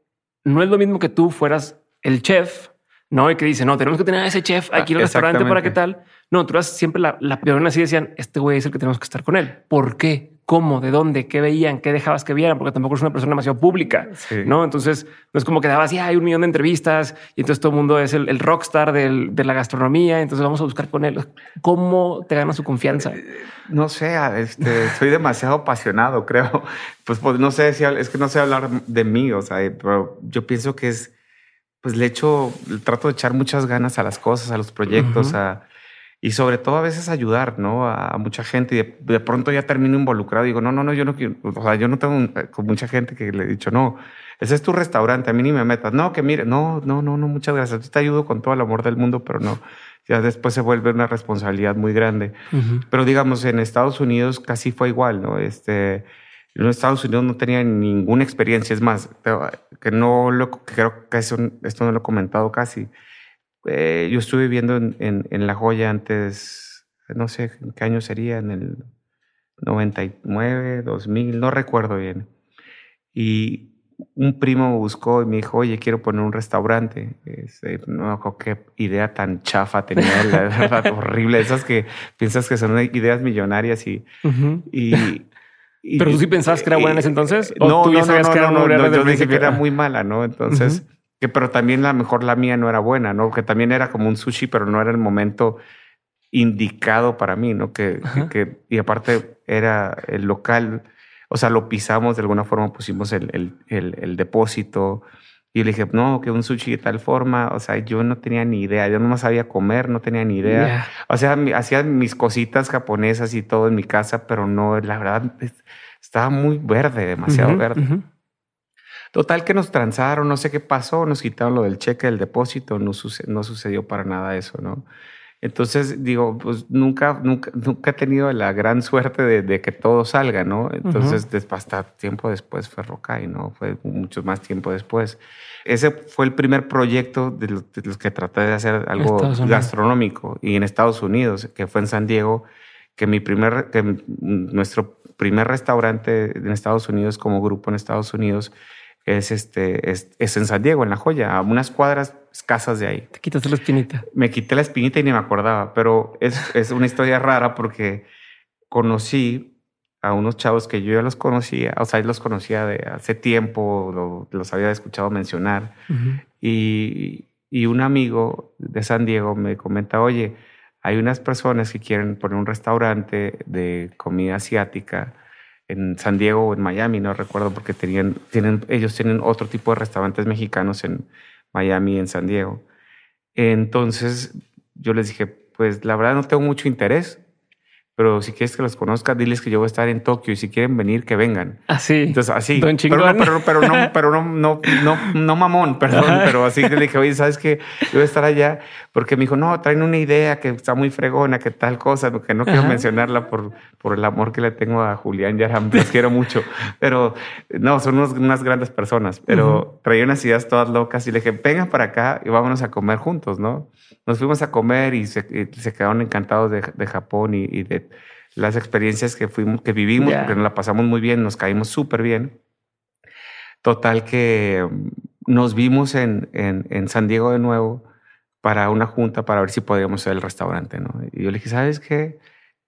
no es lo mismo que tú fueras el chef, no? Y que dice, no, tenemos que tener a ese chef aquí en el ah, restaurante para qué tal. No, tú eras siempre la, la peor, así decían, este güey es el que tenemos que estar con él. ¿Por qué? Cómo, de dónde, qué veían, qué dejabas que vieran, porque tampoco es una persona demasiado pública, ¿no? Entonces, no es como que dabas, ya hay un millón de entrevistas y entonces todo el mundo es el, rockstar de la gastronomía, entonces vamos a buscar con él. ¿Cómo te gana su confianza? Eh, no sé, este, soy demasiado apasionado, [laughs] creo. Pues, pues, no sé, si es que no sé hablar de mí, o sea, pero yo pienso que es, pues le echo, trato de echar muchas ganas a las cosas, a los proyectos, a y sobre todo a veces ayudar, ¿no? A, mucha gente y de, pronto ya termino involucrado y digo, no, no, no, yo no quiero, o sea, yo no tengo eh, con mucha gente que le he dicho, no, ese es tu restaurante, a mí ni me metas, no, que mire, no, no, no, no, muchas gracias, yo te ayudo con todo el amor del mundo, pero no, ya después se vuelve una responsabilidad muy grande. Pero digamos, en Estados Unidos casi fue igual, ¿no? Este, en Estados Unidos no tenía ninguna experiencia, es más, que no lo, que creo que eso, esto no lo he comentado casi eh, yo estuve viviendo en, en, La Joya antes, no sé en qué año sería, en el 99, 2000, no recuerdo bien. Y un primo me buscó y me dijo, oye, quiero poner un restaurante. Este, no, qué idea tan chafa tenía, la [laughs] verdad, horrible. Esas que piensas que son ideas millonarias y... [laughs] y, ¿Pero tú sí pensabas que era buena en ese entonces? ¿O no, tú no, no, que era no, no, yo dije que era muy mala, ¿no? Entonces que pero también la mejor la mía no era buena, ¿no? Que también era como un sushi, pero no era el momento indicado para mí, ¿no? Que, que, y aparte era el local, o sea, lo pisamos de alguna forma, pusimos el, el, el, depósito y le dije, no, que un sushi de tal forma, o sea, yo no tenía ni idea, yo no sabía comer, no tenía ni idea. O sea, hacía mis cositas japonesas y todo en mi casa, pero no, la verdad, estaba muy verde, demasiado verde. Total que nos transaron, no sé qué pasó, nos quitaron lo del cheque del depósito, no, no sucedió para nada eso, ¿no? Entonces, digo, pues nunca, nunca, nunca he tenido la gran suerte de, que todo salga, ¿no? Entonces, hasta tiempo después fue Rocay, ¿no? Fue mucho más tiempo después. Ese fue el primer proyecto de los, que traté de hacer algo gastronómico y en Estados Unidos, que fue en San Diego, que mi primer, que nuestro primer restaurante en Estados Unidos como grupo en Estados Unidos es, este, es, en San Diego, en La Joya, a unas cuadras escasas de ahí. Te quitaste la espinita. Me quité la espinita y ni me acordaba, pero es, es una historia rara porque conocí a unos chavos que yo ya los conocía, o sea, los conocía de hace tiempo, los había escuchado mencionar, y, y un amigo de San Diego me comenta, oye, hay unas personas que quieren poner un restaurante de comida asiática en San Diego o en Miami, no recuerdo porque tenían, tienen, ellos tienen otro tipo de restaurantes mexicanos en Miami y en San Diego. Entonces yo les dije, pues la verdad no tengo mucho interés, pero si quieres que los conozcas, diles que yo voy a estar en Tokio y si quieren venir, que vengan. Así. Entonces, así. Pero no, pero, pero, no, [laughs] pero no, no, no, no mamón, perdón, pero así que le dije, oye, ¿sabes qué? Yo voy a estar allá porque me dijo, no, traen una idea que está muy fregona, que tal cosa, que no quiero mencionarla por, por el amor que le tengo a Julián Yaram, [laughs] los quiero mucho, pero no, son unas grandes personas, pero traía unas ideas todas locas y le dije, vengan para acá y vámonos a comer juntos, ¿no? Nos fuimos a comer y se, se quedaron encantados de, de Japón y, y de las experiencias que fuimos, que vivimos, porque nos la pasamos muy bien, nos caímos súper bien. Total que mm, nos vimos en, en, San Diego de nuevo para una junta para ver si podíamos hacer el restaurante, ¿no? Y yo le dije, ¿sabes qué?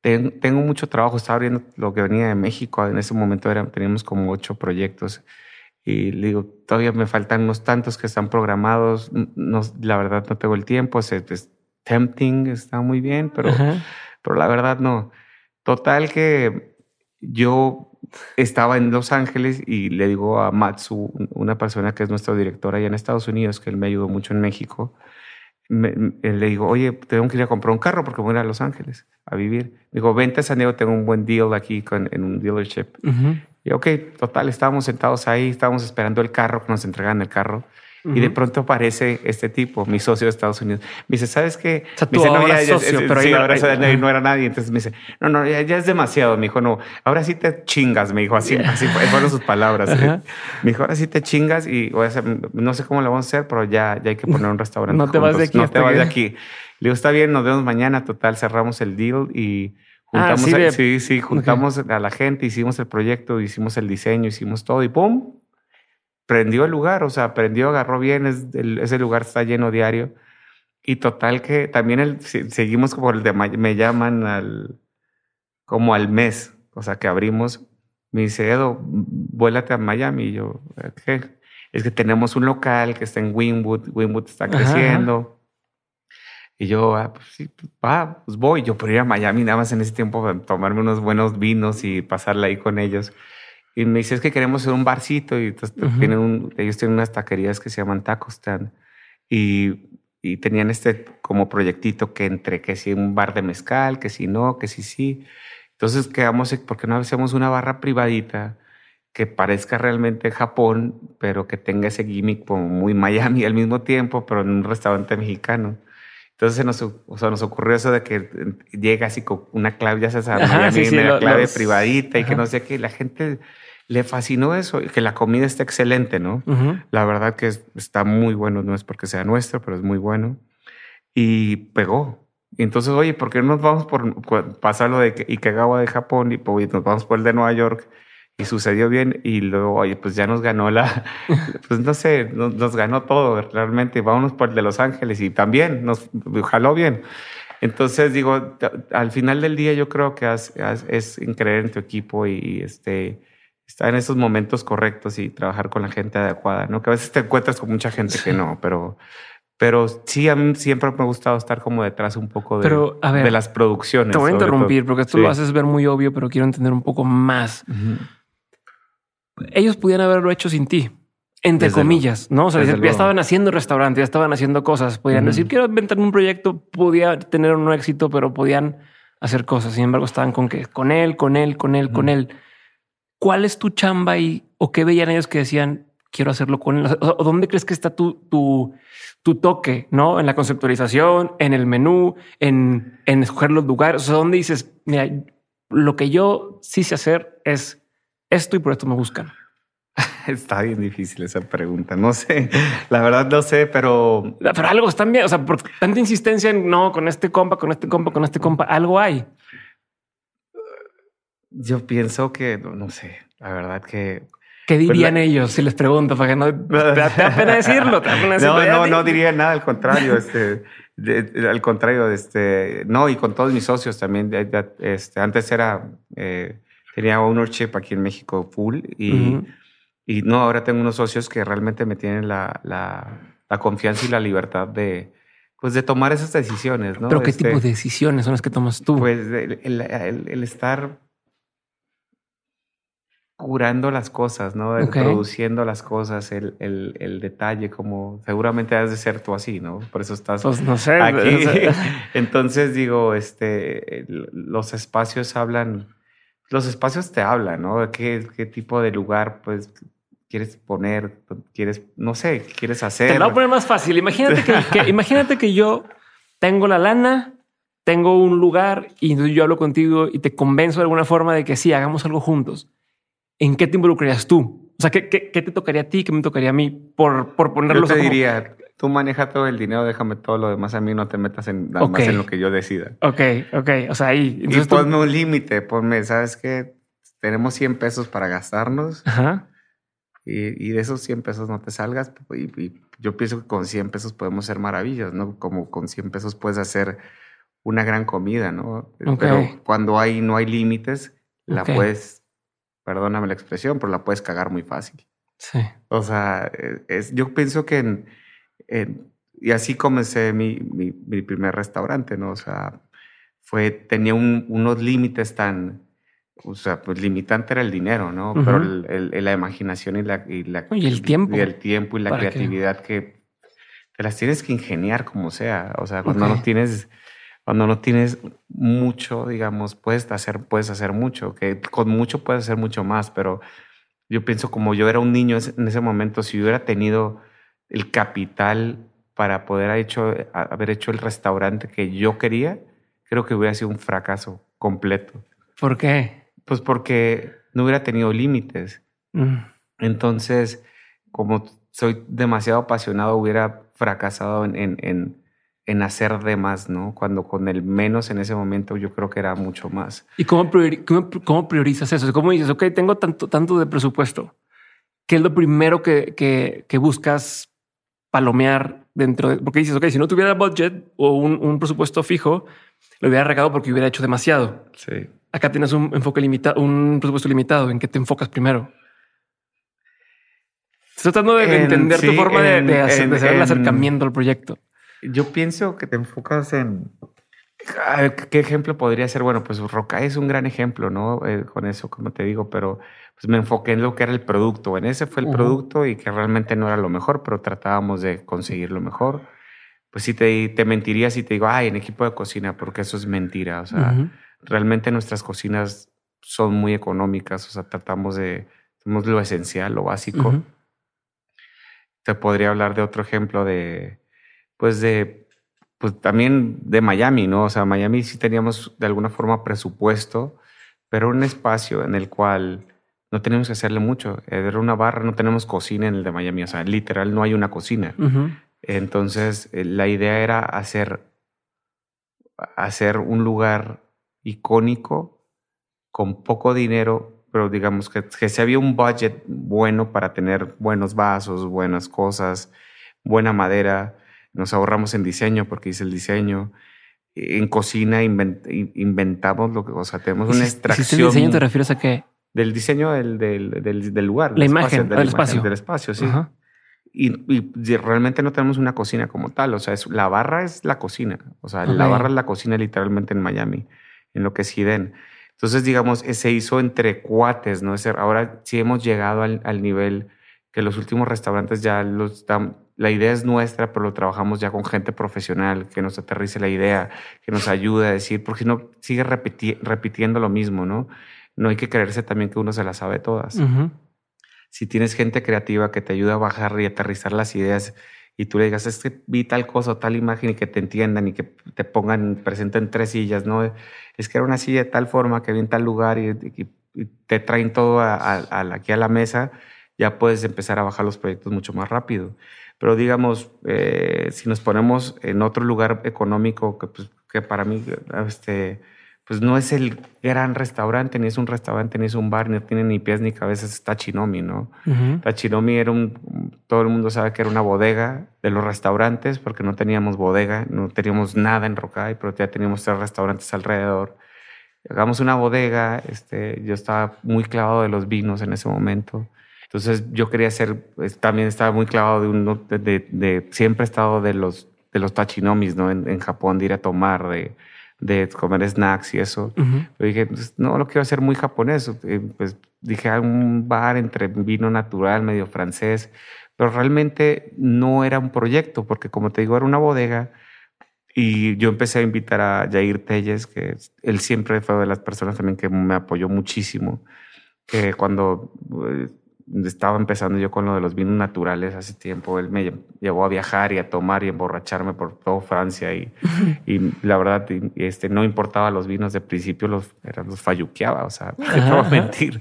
tengo mucho trabajo, estaba abriendo lo que venía de México, en ese momento era, teníamos como ocho proyectos y le digo, todavía me faltan unos tantos que están programados, no, la verdad no tengo el tiempo, es, es tempting, está muy bien, pero, pero la verdad no. Total que yo estaba en Los Ángeles y le digo a Matsu, una persona que es nuestra directora allá en Estados Unidos, que él me ayudó mucho en México, le digo, oye, tengo que ir a comprar un carro porque voy a ir a Los Ángeles a vivir. Digo, vente a San Diego, tengo un buen deal aquí con, en un dealership. Y ok, total, estábamos sentados ahí, estábamos esperando el carro, que nos entregan el carro. Y de pronto aparece este tipo, mi socio de Estados Unidos. Me dice, ¿sabes qué? O me dice, no, ya, socio, pero sí, ahora no era nadie. Entonces me dice, no, no, ya, es demasiado. Me dijo, no, ahora sí te chingas. Me dijo, así, así fueron sus palabras. Me dijo, ahora sí te chingas y no sé cómo lo vamos a hacer, pero ya, ya hay que poner un restaurante. No te vas de aquí. No te vas de aquí. Le digo, está bien, nos vemos mañana. Total, cerramos el deal y ah, juntamos, a, sí, sí, juntamos a la gente, hicimos el proyecto, hicimos el diseño, hicimos todo y ¡pum! Prendió el lugar, o sea, prendió, agarró bien, ese lugar está lleno diario. Y total que también el, seguimos como el de, me llaman al, como al mes, o sea, que abrimos. Me dice, Edo, vuélate a Miami. Y yo, ¿qué? Es que tenemos un local que está en Winwood, Winwood está creciendo. Y yo, ah, pues sí, pues, va, pues voy. Yo podría ir a Miami nada más en ese tiempo tomarme unos buenos vinos y pasarla ahí con ellos. Y me dice, es que queremos hacer un barcito y tienen un, ellos tienen unas taquerías que se llaman Taco Stand y, y, tenían este como proyectito que entre que si un bar de mezcal, que si no, que si sí. Entonces quedamos, ¿por qué no hacemos una barra privadita que parezca realmente Japón, pero que tenga ese gimmick como muy Miami al mismo tiempo, pero en un restaurante mexicano? Entonces nos, o sea, nos ocurrió eso de que llega así con una clave, ya se Miami, una clave privadita y que no sé qué, la gente le fascinó eso, que la comida está excelente, ¿no? La verdad que está muy bueno, no es porque sea nuestro, pero es muy bueno. Y pegó. Y entonces, oye, ¿por qué no nos vamos por, pasar lo de Ikagawa de Japón y pues, nos vamos por el de Nueva York? Y sucedió bien y luego, oye, pues ya nos ganó la, [laughs] pues no sé, nos, ganó todo realmente. Vámonos por el de Los Ángeles y también nos jaló bien. Entonces digo, al final del día yo creo que es creer en tu equipo y este, estar en esos momentos correctos y trabajar con la gente adecuada, ¿no? Que a veces te encuentras con mucha gente que no, pero, pero sí, a mí siempre me ha gustado estar como detrás un poco de, de las producciones. Te voy a interrumpir porque esto lo haces ver muy obvio, pero quiero entender un poco más. Ellos pudieran haberlo hecho sin ti. Entre comillas, ¿no? O sea, ya estaban haciendo restaurantes, ya estaban haciendo cosas. Podían decir, quiero inventar un proyecto, podía tener un éxito, pero podían hacer cosas. Sin embargo, estaban con que con él, con él, con él, con él. ¿Cuál es tu chamba y o qué veían ellos que decían quiero hacerlo con él? O, dónde crees que está tu, tu, tu, toque, no? En la conceptualización, en el menú, en, en escoger los lugares. O sea, dónde dices, mira, lo que yo sí sé hacer es esto y por esto me buscan. [laughs] Está bien difícil esa pregunta. No sé, la verdad no sé, pero. Pero algo está bien. O sea, por tanta insistencia en no con este compa, con este compa, con este compa, algo hay. Yo pienso que, no, sé, la verdad que... ¿Qué pues dirían ellos si les pregunto? Para que no te, da pena decirlo. [laughs] no, no, no diría nada, al contrario. Este, al contrario, este, no, y con todos mis socios también. Este, antes era, eh, tenía ownership aquí en México full y, y no, ahora tengo unos socios que realmente me tienen la, la, la confianza y la libertad de, pues de tomar esas decisiones, ¿no? Pero qué tipo este, de decisiones son las que tomas tú? Pues el, el estar curando las cosas, ¿no? Produciendo las cosas, el, el, el, detalle, como seguramente has de ser tú así, ¿no? Por eso estás pues no sé, aquí. [laughs] Entonces digo, este, los espacios hablan, los espacios te hablan, ¿no? ¿Qué, qué tipo de lugar, pues, quieres poner, quieres, no sé, quieres hacer? Te lo voy a poner más fácil. Imagínate que, [laughs] imagínate que yo tengo la lana, tengo un lugar y yo hablo contigo y te convenzo de alguna forma de que sí, hagamos algo juntos. ¿En qué te involucrarías tú? O sea, ¿qué, qué, qué te tocaría a ti? ¿Qué me tocaría a mí? Por, por ponerlo. Yo te diría, tú maneja todo el dinero, déjame todo lo demás a mí, no te metas en, nada más en lo que yo decida. Ok, ok. O sea, ahí. y ponme un límite, ponme, ¿sabes qué? Tenemos 100 pesos para gastarnos. Ajá. Y, y, de esos 100 pesos no te salgas. Y, yo pienso que con 100 pesos podemos hacer maravillas, ¿no? Como con 100 pesos puedes hacer una gran comida, ¿no? Pero cuando hay, no hay límites, la puedes perdóname la expresión, pero la puedes cagar muy fácil. Sí. O sea, es, yo pienso que en, y así comencé mi, mi, primer restaurante, ¿no? O sea, fue, tenía unos límites tan, o sea, pues limitante era el dinero, ¿no? Pero el, la imaginación y, la, y, la, y el tiempo. Y el tiempo y la creatividad que te las tienes que ingeniar como sea. O sea, cuando no tienes, cuando no tienes mucho, digamos, puedes hacer, puedes hacer mucho, que con mucho puedes hacer mucho más, pero yo pienso como yo era un niño en ese momento, si hubiera tenido el capital para poder haber hecho, haber hecho el restaurante que yo quería, creo que hubiera sido un fracaso completo. ¿Por qué? Pues porque no hubiera tenido límites. Mm. Entonces, como soy demasiado apasionado, hubiera fracasado en, en, en, hacer de más, ¿no? Cuando con el menos en ese momento yo creo que era mucho más. ¿Y cómo, cómo, priorizas eso? ¿Cómo dices, ok, tengo tanto, tanto de presupuesto? ¿Qué es lo primero que, que, que buscas palomear dentro de, porque dices, ok, si no tuviera budget o un, un presupuesto fijo, lo hubiera regado porque hubiera hecho demasiado. Sí. Acá tienes un enfoque limitado, un presupuesto limitado. ¿En qué te enfocas primero? Estoy tratando de entender tu forma de, hacer, el acercamiento al proyecto. Yo pienso que te enfocas en ¿Qué ejemplo podría ser? Bueno, pues Roca es un gran ejemplo, ¿no? Eh, con eso, como te digo, pero pues me enfoqué en lo que era el producto. En ese fue el producto y que realmente no era lo mejor, pero tratábamos de conseguir lo mejor. Pues sí te, te mentiría si te digo, ay, en equipo de cocina, porque eso es mentira. O sea, realmente nuestras cocinas son muy económicas, o sea, tratamos de, hacemos lo esencial, lo básico. Te podría hablar de otro ejemplo de, pues de, pues también de Miami, ¿no? O sea, Miami sí teníamos de alguna forma presupuesto, pero un espacio en el cual no tenemos que hacerle mucho. Era una barra, no tenemos cocina en el de Miami, o sea, literal no hay una cocina. Entonces, eh, la idea era hacer, hacer un lugar icónico con poco dinero, pero digamos que, que si había un budget bueno para tener buenos vasos, buenas cosas, buena madera, nos ahorramos en diseño porque hice el diseño. En cocina inventamos lo que, o sea, tenemos una extracción. ¿El diseño te refieres a qué? Del diseño del, del, del, lugar. La imagen, del espacio. Del espacio, sí. Y, y, realmente no tenemos una cocina como tal. O sea, es, la barra es la cocina. O sea, la barra es la cocina literalmente en Miami en lo que es Hiden. Entonces, digamos, se hizo entre cuates, ¿no? Ahora sí hemos llegado al, al nivel que los últimos restaurantes ya los la idea es nuestra, pero lo trabajamos ya con gente profesional que nos aterrice la idea, que nos ayude a decir, porque si no sigue repitiendo lo mismo, ¿no? No hay que creerse también que uno se las sabe todas. Si tienes gente creativa que te ayuda a bajar y aterrizar las ideas y tú le digas, es que vi tal cosa o tal imagen y que te entiendan y que te pongan, presenten tres sillas, ¿no? Es que era una silla de tal forma que vi en tal lugar y, te traen todo aquí a la mesa, ya puedes empezar a bajar los proyectos mucho más rápido. Pero digamos, eh, si nos ponemos en otro lugar económico que, pues, que para mí, este, pues no es el gran restaurante, ni es un restaurante, ni es un bar, ni tiene ni pies ni cabezas, es Tachinomi, ¿no? Tachinomi era un, todo el mundo sabe que era una bodega de los restaurantes, porque no teníamos bodega, no teníamos nada en Rocay, pero ya teníamos tres restaurantes alrededor. Hagamos una bodega, este, yo estaba muy clavado de los vinos en ese momento. Entonces yo quería ser, pues, también estaba muy clavado de uno, de, de, siempre he estado de los, de los tachinomis, ¿no? En, en Japón, de ir a tomar, de de comer snacks y eso. dije, pues, no lo quiero hacer muy japonés. Pues dije, un bar entre vino natural, medio francés, pero realmente no era un proyecto, porque como te digo, era una bodega. Y yo empecé a invitar a Jair Telles, que él siempre fue de las personas también que me apoyó muchísimo. Que cuando eh, estaba empezando yo con lo de los vinos naturales hace tiempo. Él me llevó a viajar y a tomar y emborracharme por toda Francia y, [laughs] y la verdad este, no importaba los vinos de principio, los, los falluqueaba, o sea, [laughs] no voy a mentir.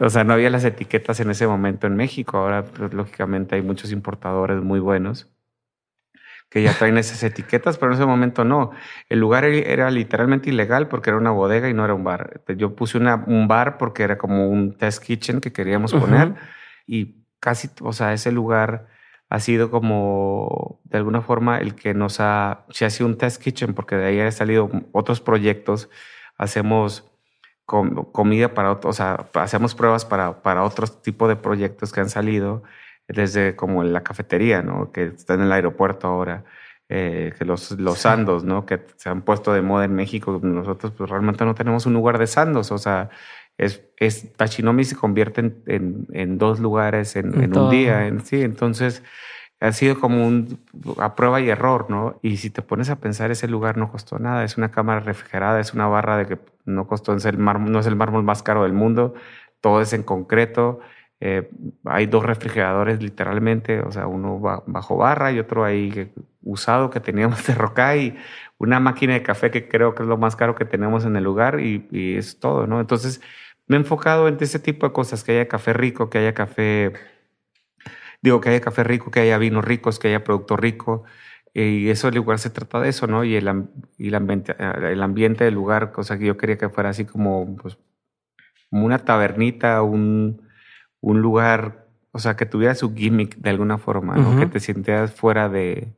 O sea, no había las etiquetas en ese momento en México. Ahora, pues, lógicamente, hay muchos importadores muy buenos que ya traen esas etiquetas, pero en ese momento no. El lugar era literalmente ilegal porque era una bodega y no era un bar. Yo puse una, un bar porque era como un test kitchen que queríamos poner y casi, o sea, ese lugar ha sido como de alguna forma el que nos ha, se ha sido un test kitchen porque de ahí han salido otros proyectos, hacemos comida para otros, o sea, hacemos pruebas para, para otros tipos de proyectos que han salido desde como la cafetería, ¿no? Que está en el aeropuerto ahora, eh, que los, los sandos, ¿no? Que se han puesto de moda en México. Nosotros pues realmente no tenemos un lugar de sandos, o sea, es, es Tachinomi se convierte en, en, dos lugares en, un día, en, sí, entonces ha sido como un a prueba y error, ¿no? Y si te pones a pensar, ese lugar no costó nada, es una cámara refrigerada, es una barra de que no costó, es el mármol, no es el mármol más caro del mundo, todo es en concreto, eh, hay dos refrigeradores literalmente, o sea, uno bajo barra y otro ahí usado que teníamos de roca y una máquina de café que creo que es lo más caro que tenemos en el lugar y, y es todo, ¿no? Entonces me he enfocado en ese tipo de cosas, que haya café rico, que haya café digo, que haya café rico, que haya vinos ricos, que haya producto rico. Y eso el lugar se trata de eso, ¿no? Y el, y el, ambiente, el ambiente del lugar, cosa que yo quería que fuera así como, pues, como una tabernita, un, un lugar, o sea, que tuviera su gimmick de alguna forma, ¿no? Que te sintieras fuera de,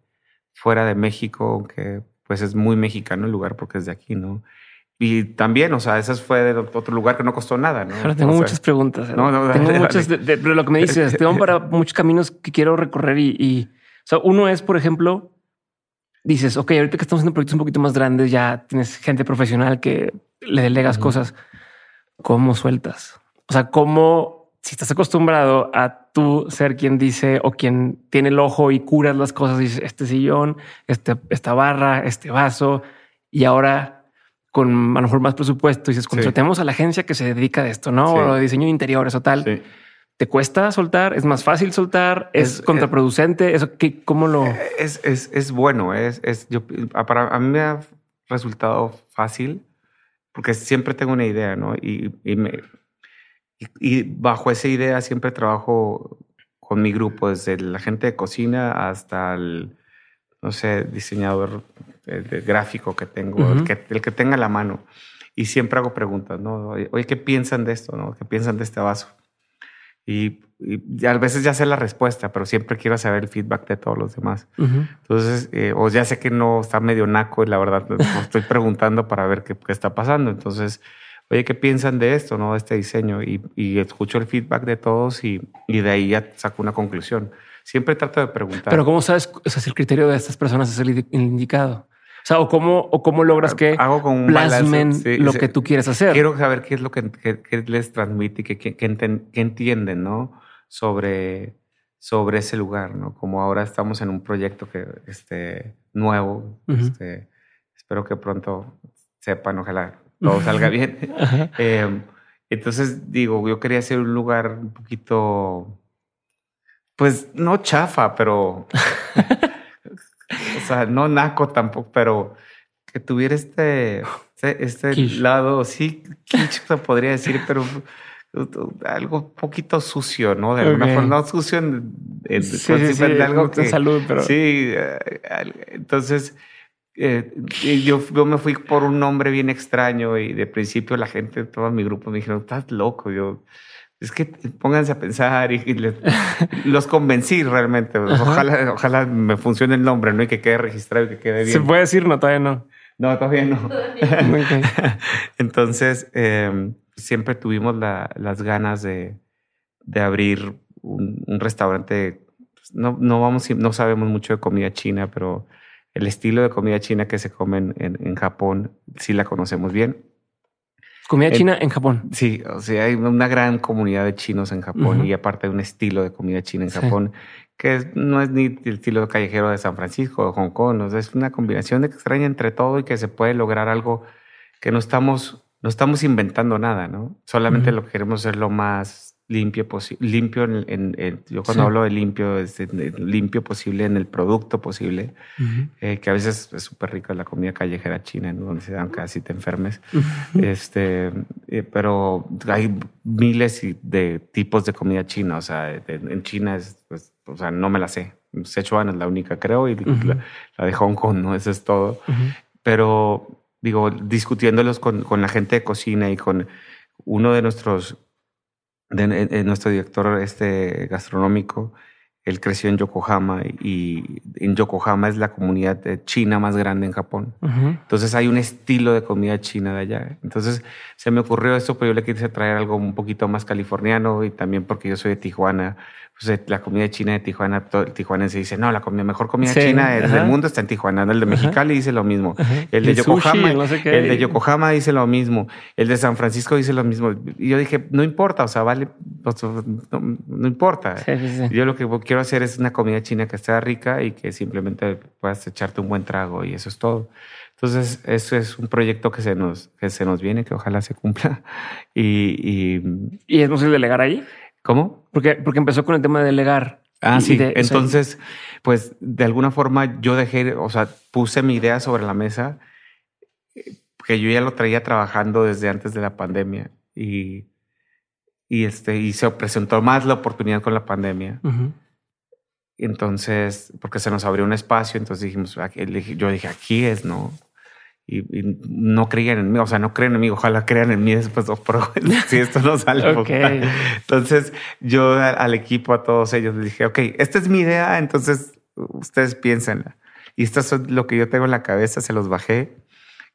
fuera de México, que pues es muy mexicano el lugar porque es de aquí, ¿no? Y también, o sea, ese fue de otro lugar que no costó nada, ¿no? Ahora tengo muchas preguntas. ¿eh? No, no, tengo muchas de, lo que me dices. [laughs] tengo para muchos caminos que quiero recorrer y, o sea, uno es, por ejemplo, dices, ok, ahorita que estamos haciendo proyectos un poquito más grandes, ya tienes gente profesional que le delegas cosas. ¿Cómo sueltas? O sea, cómo, si estás acostumbrado a tú ser quien dice o quien tiene el ojo y curas las cosas, dices, este sillón, este, esta barra, este vaso, y ahora con a lo mejor más presupuesto y dices, contratemos a la agencia que se dedica a esto, ¿no? O diseño de interiores o tal. ¿Te cuesta soltar? ¿Es más fácil soltar? ¿Es, contraproducente? ¿Eso qué, ¿Cómo lo...? Es, es, es bueno. Es, es, yo, para, a mí me ha resultado fácil porque siempre tengo una idea, ¿no? Y, y, me, y, bajo esa idea siempre trabajo con mi grupo, desde la gente de cocina hasta el, no sé, diseñador el, gráfico que tengo, el, que, el que tenga la mano. Y siempre hago preguntas, ¿no? Oye, ¿qué piensan de esto? ¿no? ¿Qué piensan de este vaso? Y, a veces ya sé la respuesta, pero siempre quiero saber el feedback de todos los demás. Entonces, eh, o ya sé que no está medio naco y la verdad estoy preguntando para ver qué, qué, está pasando. Entonces, oye, ¿qué piensan de esto, no? De este diseño. Y, y escucho el feedback de todos y, y, de ahí ya saco una conclusión. Siempre trato de preguntar. Pero ¿cómo sabes? O sea, si el criterio de estas personas es el indicado. O sea, o cómo, o cómo logras que Hago con plasmen lo que tú quieres hacer. Quiero saber qué es lo que, les transmite y qué, entienden, ¿no? Sobre, sobre ese lugar, ¿no? Como ahora estamos en un proyecto que, este, nuevo, este, espero que pronto sepan, ojalá todo salga [laughs] bien. Em, entonces, digo, yo quería hacer un lugar un poquito, pues no chafa, pero [laughs] o sea, no naco tampoco, pero que tuviera este, este, este lado, sí, se podría decir, pero algo poquito sucio, ¿no? De alguna forma, no sucio en, de algo que... salud, pero... Sí, eh, entonces... Eh, yo, yo, me fui por un nombre bien extraño y de principio la gente, todo mi grupo me dijeron, estás loco. Yo, es que pónganse a pensar y, [laughs] los convencí realmente. Ojalá, ojalá me funcione el nombre, ¿no? Y que quede registrado y que quede bien. ¿Se puede decir? No, todavía no. No, todavía no. [laughs] Entonces, em, siempre tuvimos las ganas de, de abrir un, restaurante. No, no, vamos, no sabemos mucho de comida china, pero el estilo de comida china que se come en, en Japón sí la conocemos bien. Comida china en Japón. Sí, o sea, hay una gran comunidad de chinos en Japón y aparte hay un estilo de comida china en Japón que no es ni el estilo callejero de San Francisco o Hong Kong, o sea, es una combinación extraña entre todo y que se puede lograr algo que no estamos, no estamos inventando nada, ¿no? Solamente lo que queremos es lo más limpio posible, limpio en, yo cuando hablo de limpio, es limpio posible en el producto posible, eh, que a veces es súper rico la comida callejera china, donde se dan casi te enfermes, este, eh, pero hay miles de tipos de comida china, o sea, en China es, pues, o sea, no me la sé, Sichuan es la única creo y la, de Hong Kong, ¿no? Eso es todo, pero digo, discutiéndolos con, con la gente de cocina y con uno de nuestros de, nuestro director este, gastronómico, él creció en Yokohama y en Yokohama es la comunidad china más grande en Japón. Entonces hay un estilo de comida china de allá. Entonces se me ocurrió eso, pero yo le quise traer algo un poquito más californiano y también porque yo soy de Tijuana pues, eh, la comida china de Tijuana, todo el tijuanense dice, no, la comida, mejor comida china del mundo está en Tijuana. El de Mexicali dice lo mismo. El de Yokohama, el de Yokohama dice lo mismo. El de San Francisco dice lo mismo. Y yo dije, no importa, o sea, vale, no, importa. Yo lo que quiero hacer es una comida china que sea rica y que simplemente puedas echarte un buen trago y eso es todo. Entonces, eso es un proyecto que se nos, que se nos viene, que ojalá se cumpla. [laughs] Y, y, es posible delegar ahí? ¿Cómo? Porque, porque empezó con el tema de delegar. Ah, sí. Entonces, pues de alguna forma yo dejé, o sea, puse mi idea sobre la mesa, que yo ya lo traía trabajando desde antes de la pandemia y, y, este, y se presentó más la oportunidad con la pandemia. Entonces, porque se nos abrió un espacio, entonces dijimos, yo dije, aquí es, ¿no? Y, no creían en mí, o sea, no creen en mí, ojalá crean en mí después, [laughs] pero si esto no sale. okay. Entonces yo al equipo, a todos ellos, les dije, ok, esta es mi idea, entonces ustedes piénsenla. Y esto es lo que yo tengo en la cabeza, se los bajé.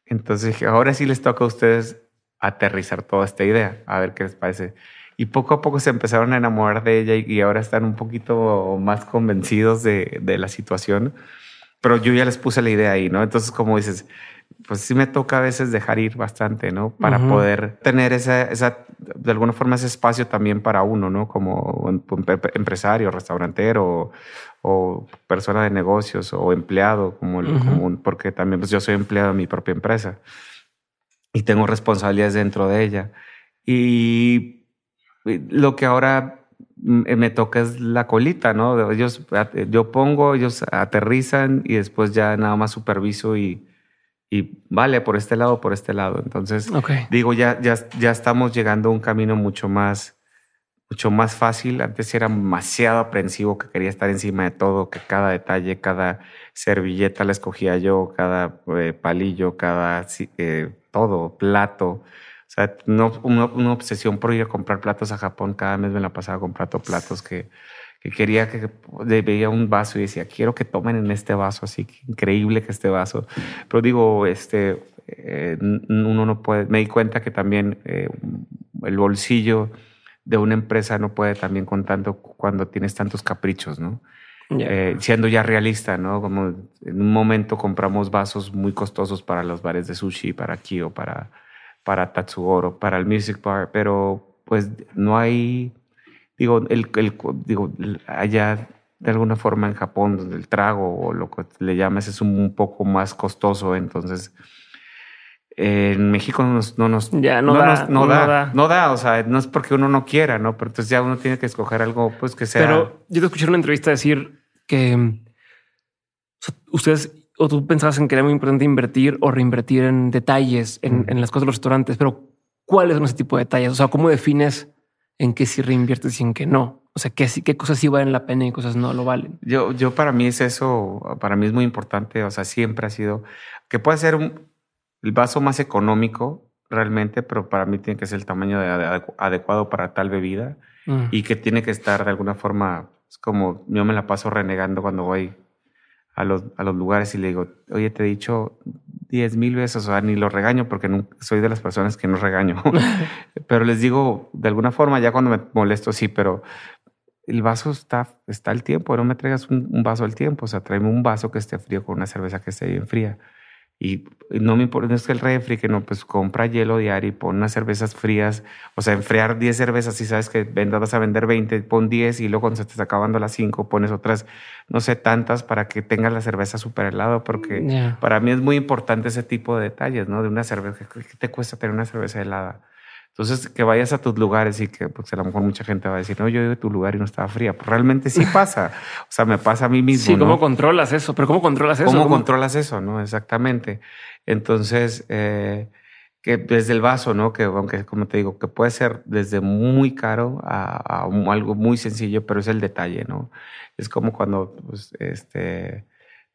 Entonces dije, ahora sí les toca a ustedes aterrizar toda esta idea, a ver qué les parece. Y poco a poco se empezaron a enamorar de ella y, ahora están un poquito más convencidos de, de la situación. Pero yo ya les puse la idea ahí, ¿no? Entonces, como dices, pues sí me toca a veces dejar ir bastante, ¿no? Para poder tener esa, esa, de alguna forma, ese espacio también para uno, ¿no? Como empresario, restaurantero o, persona de negocios o empleado, como, el, común, porque también pues, yo soy empleado de mi propia empresa y tengo responsabilidades dentro de ella. Y lo que ahora me toca es la colita, ¿no? Ellos, yo pongo, ellos aterrizan y después ya nada más superviso y y vale por este lado, por este lado. Entonces, digo, ya, ya, ya estamos llegando a un camino mucho más, mucho más fácil. Antes era demasiado aprensivo, que quería estar encima de todo, que cada detalle, cada servilleta la escogía yo, cada eh, palillo, cada eh, todo, plato. O sea, no, una, una, obsesión por ir a comprar platos a Japón. Cada mes me la pasaba comprando platos que que quería que veía un vaso y decía, quiero que tomen en este vaso, así que increíble que este vaso. Pero digo, este, eh, uno no puede, me di cuenta que también eh, el bolsillo de una empresa no puede también con tanto cuando tienes tantos caprichos, ¿no? Eh, siendo ya realista, ¿no? Como en un momento compramos vasos muy costosos para los bares de sushi, para Kyo, para, para Tatsugoro, para el Music Bar, pero pues no hay digo, el, el, digo, allá de alguna forma en Japón, donde el trago o lo que le llamas es un, poco más costoso, entonces en México no nos, no nos, ya, no, da, no, da, no, da, o sea, no es porque uno no quiera, ¿no? Pero entonces ya uno tiene que escoger algo, pues que sea. Pero yo te escuché en una entrevista decir que ustedes o tú pensabas en que era muy importante invertir o reinvertir en detalles en, en las cosas de los restaurantes, pero ¿cuáles son ese tipo de detalles? O sea, ¿cómo defines en qué sí reinviertes y en qué no. O sea, qué, qué cosas sí valen la pena y cosas no lo valen. Yo, yo para mí es eso, para mí es muy importante. O sea, siempre ha sido que puede ser el vaso más económico realmente, pero para mí tiene que ser el tamaño adecuado para tal bebida mm. y que tiene que estar de alguna forma, es como yo me la paso renegando cuando voy a los, a los lugares y le digo, oye, te he dicho diez mil veces, o sea, ni lo regaño porque soy de las personas que no regaño, [laughs] pero les digo, de alguna forma, ya cuando me molesto, sí, pero el vaso está, está al tiempo, no me traigas un, un vaso al tiempo, o sea, tráeme un vaso que esté frío con una cerveza que esté bien fría. Y no me importa, no es que el refri, que no, pues compra hielo diario y pon unas cervezas frías. O sea, enfriar 10 cervezas y sabes que vendas, vas a vender 20, pon 10 y luego cuando se te está acabando las 5 pones otras, no sé, tantas para que tengas la cerveza súper helada. Porque para mí es muy importante ese tipo de detalles, ¿no? De una cerveza, ¿qué te cuesta tener una cerveza helada? Entonces, que vayas a tus lugares y que pues, a lo mejor mucha gente va a decir, no, yo iba a tu lugar y no estaba fría. Pues realmente sí [laughs] pasa. O sea, me pasa a mí mismo. Sí, ¿cómo controlas eso? Pero ¿cómo controlas eso? ¿Cómo, controlas eso? No, exactamente. Entonces, eh, que desde el vaso, ¿no? Que aunque, como te digo, que puede ser desde muy caro a, algo muy sencillo, pero es el detalle, ¿no? Es como cuando, pues, este,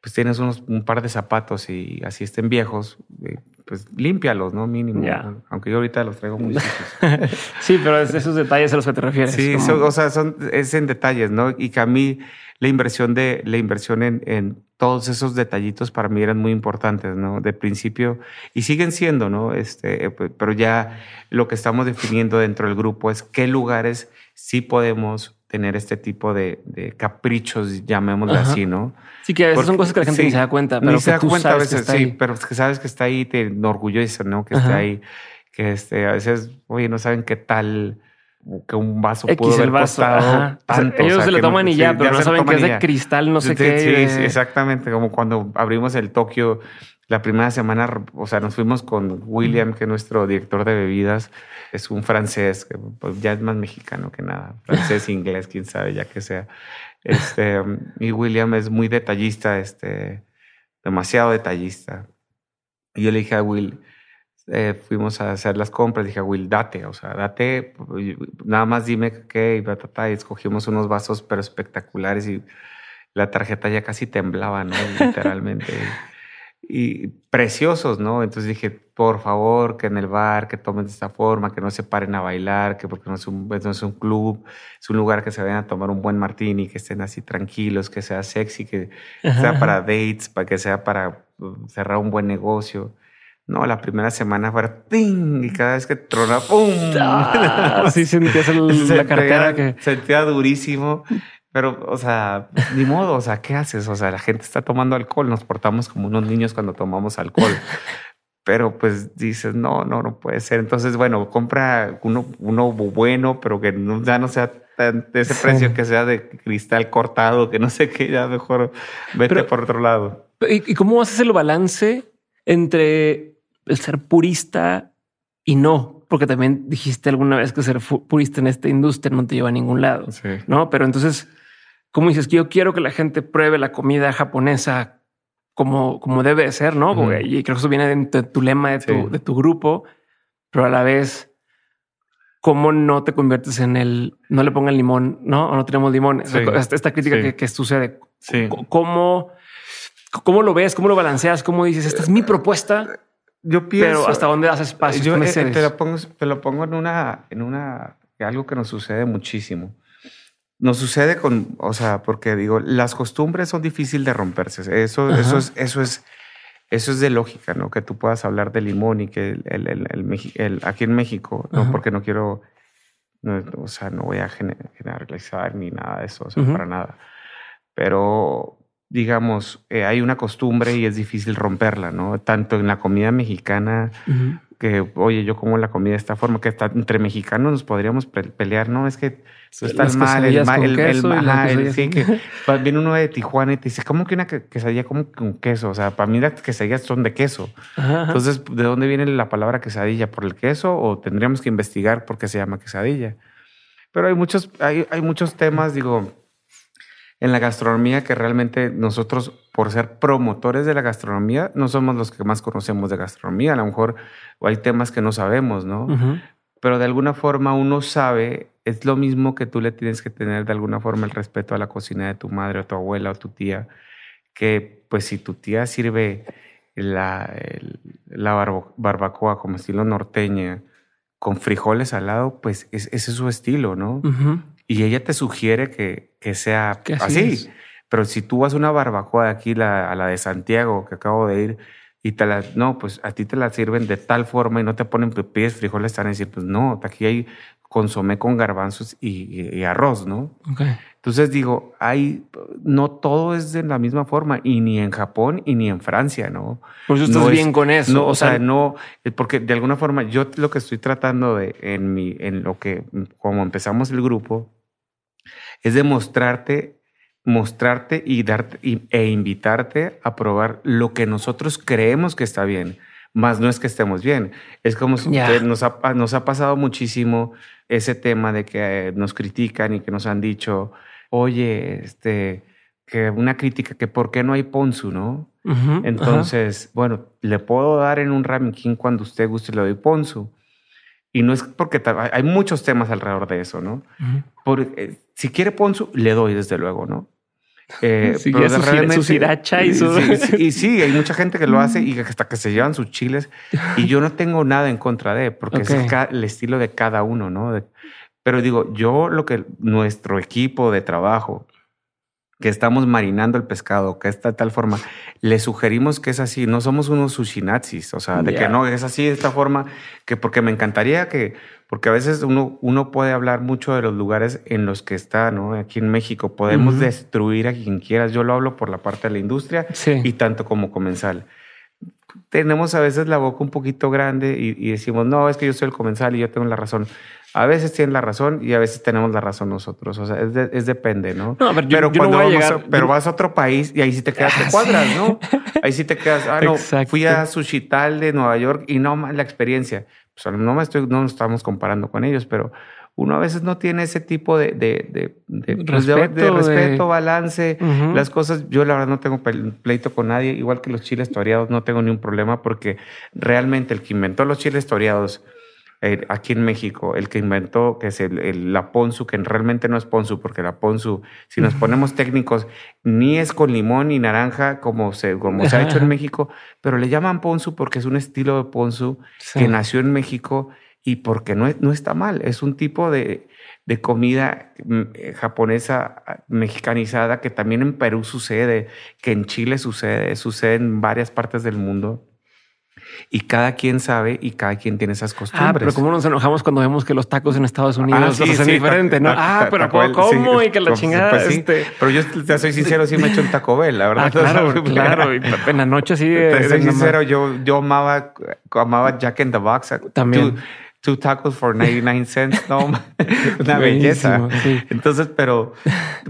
pues tienes unos, un par de zapatos y así estén viejos, eh, pues límpialos, ¿no? Mínimo. Aunque yo ahorita los traigo muy [laughs] sí, pero es esos detalles a los que te refieres. Sí, o sea, son, es en detalles, ¿no? Y que a mí la inversión de, la inversión en, en, todos esos detallitos para mí eran muy importantes, ¿no? De principio, y siguen siendo, ¿no? Este, eh, pues, pero ya lo que estamos definiendo dentro del grupo es qué lugares sí podemos tener este tipo de, de caprichos, llamémoslo así, ¿no? Sí, que a veces son cosas que la gente ni se da cuenta. Pero ni se da cuenta a veces, sí, pero es que sabes que está ahí, te enorgullece, ¿no? Que está ahí, que este, a veces, oye, no saben qué tal que un vaso pudo haber costado tanto. ellos se lo toman y ya, pero no saben que es de cristal, no sé qué. Sí, exactamente. Como cuando abrimos el Tokio la primera semana, o sea, nos fuimos con William, que es nuestro director de bebidas. Es un francés, que pues, ya es más mexicano que nada. [laughs] Francés, inglés, quién sabe, ya que sea. Este, y William es muy detallista, este, demasiado detallista. Y yo le dije a Will, eh, fuimos a hacer las compras, dije Will, date, o sea, date, nada más dime qué, y, y escogimos unos vasos pero espectaculares y la tarjeta ya casi temblaba, ¿no? [laughs] Literalmente. y preciosos, ¿no? Entonces dije, por favor, que en el bar, que tomen de esta forma, que no se paren a bailar, que porque no es un, no es un club, es un lugar que se vayan a tomar un buen martini, que estén así tranquilos, que sea sexy, que sea para dates, para que sea para uh, cerrar un buen negocio. No, la primera semana fue ¡ting! y cada vez que trona ¡pum! Ah, sí, sentías la cartera que... Sentía durísimo. Pero, o sea, ni modo, o sea, ¿qué haces? O sea, la gente está tomando alcohol, nos portamos como unos niños cuando tomamos alcohol. pero pues dices, no, no, no puede ser. Entonces, bueno, compra uno, uno bueno, pero que no, ya no sea de ese precio, que sea de cristal cortado, que no sé qué, ya mejor vete por otro lado. ¿Y cómo haces el balance entre el ser purista y no? Porque también dijiste alguna vez que ser purista en esta industria no te lleva a ningún lado, ¿no? Pero entonces como dices que yo quiero que la gente pruebe la comida japonesa como, como debe ser, ¿no? Y creo que eso viene de tu lema de tu, de tu grupo, pero a la vez, ¿cómo no te conviertes en el, no le pongan limón, ¿no? O no tenemos limón. esta, crítica que, que, sucede. ¿Cómo, ¿Cómo lo ves? ¿Cómo lo balanceas? ¿Cómo dices, esta es mi propuesta? Yo pienso... Pero ¿hasta dónde das espacio? Yo eh, te, lo pongo, te lo pongo en una, en una, algo que nos sucede muchísimo. Nos sucede con, o sea, porque digo, las costumbres son difíciles de romperse. Eso, eso es, eso es, eso es de lógica, ¿no? Que tú puedas hablar de limón y que el, el, el, aquí en México, no porque no quiero, o sea, no voy a generalizar ni nada de eso, o sea, para nada. Pero, digamos, eh, hay una costumbre y es difícil romperla, ¿no? Tanto en la comida mexicana que, oye, yo como la comida de esta forma, que está, entre mexicanos nos podríamos pelear, ¿no? Es que eso está mal, el mal, el, el, sí, que viene uno de Tijuana y te dice, ¿cómo que una quesadilla como con queso? O sea, para mí las quesadillas son de queso. Entonces, ¿de dónde viene la palabra quesadilla? ¿Por el queso o tendríamos que investigar por qué se llama quesadilla? Pero hay muchos, hay, hay muchos temas, digo, en la gastronomía que realmente nosotros, por ser promotores de la gastronomía, no somos los que más conocemos de gastronomía. A lo mejor hay temas que no sabemos, ¿no? Pero de alguna forma uno sabe, es lo mismo que tú le tienes que tener de alguna forma el respeto a la cocina de tu madre o tu abuela o tu tía, que pues si tu tía sirve la, la barbacoa como estilo norteña, con frijoles al lado, pues ese es su estilo, ¿no? Y ella te sugiere que, que sea así. Pero si tú vas a una barbacoa de aquí, la, a la de Santiago, que acabo de ir, y te la, no, pues a ti te la sirven de tal forma y no te ponen pies, frijoles, están a decir, pues no, aquí hay consomé con garbanzos y, arroz, ¿no? Entonces digo, hay, no todo es de la misma forma, y ni en Japón y ni en Francia, ¿no? Pues estás no bien con eso. No, o, sea, no, porque de alguna forma yo lo que estoy tratando de, en mi, en lo que, como empezamos el grupo, es demostrarte, mostrarte y darte e invitarte a probar lo que nosotros creemos que está bien, más no es que estemos bien. Es como si nos, ha, nos ha pasado muchísimo ese tema de que nos critican y que nos han dicho, oye, este, que una crítica que por qué no hay Ponzu, ¿no? Entonces, bueno, le puedo dar en un Ramen King cuando usted guste le doy Ponzu. Y no es porque hay muchos temas alrededor de eso, ¿no? Porque, eh, si quiere Ponzu, le doy desde luego, ¿no? Eh, [laughs] sí, pero su, siracha y su... [laughs] y sí, hay mucha gente que lo hace y hasta que se llevan sus chiles. Y yo no tengo nada en contra de, porque es el, estilo de cada uno, ¿no? pero digo, yo lo que nuestro equipo de trabajo que estamos marinando el pescado, que está de tal forma, le sugerimos que es así. No somos unos sushinatsis, o sea, de que no, es así de esta forma, que porque me encantaría que, porque a veces uno, uno puede hablar mucho de los lugares en los que está, ¿no? Aquí en México podemos destruir a quien quieras. Yo lo hablo por la parte de la industria y tanto como comensal. Tenemos a veces la boca un poquito grande y, decimos, no, es que yo soy el comensal y yo tengo la razón. A veces tienen la razón y a veces tenemos la razón nosotros. O sea, es, depende, ¿no? no pero cuando pero vas a otro país y ahí sí te quedas, te cuadras, ¿no? Ahí sí te quedas, ah, no, fui a Sushital de Nueva York y no la experiencia. Pues no me estoy, no nos estamos comparando con ellos, pero uno a veces no tiene ese tipo de, de, de, pues, respeto, balance, las cosas. Yo la verdad no tengo pleito con nadie, igual que los chiles toreados, no tengo ni un problema porque realmente el que inventó los chiles toreados eh, aquí en México, el que inventó, que es el, la ponzu, que realmente no es ponzu, porque la ponzu, si nos ponemos técnicos, ni es con limón ni naranja como se, como se ha hecho en [laughs] México, pero le llaman ponzu porque es un estilo de ponzu que nació en México y porque no, no está mal, es un tipo de, de comida mm, eh, japonesa ah, mexicanizada que también en Perú sucede, que en Chile sucede, sucede en varias partes del mundo. Y cada quien sabe y cada quien tiene esas costumbres. Ah, pero cómo nos enojamos cuando vemos que los tacos en Estados Unidos ah, sí, son diferentes, ¿no? Ah, pero ¿cómo? y que la chingada. Pues este... Pero yo te soy sincero, sí me he hecho un Taco Bell, la verdad. Ah, claro, [laughs] claro. [laughs] Y en la noche sí. Te soy sincero, yo, yo amaba, amaba Jack in the Box. También two tacos for 99 cents, no, [laughs] [laughs] una belleza. Entonces, pero,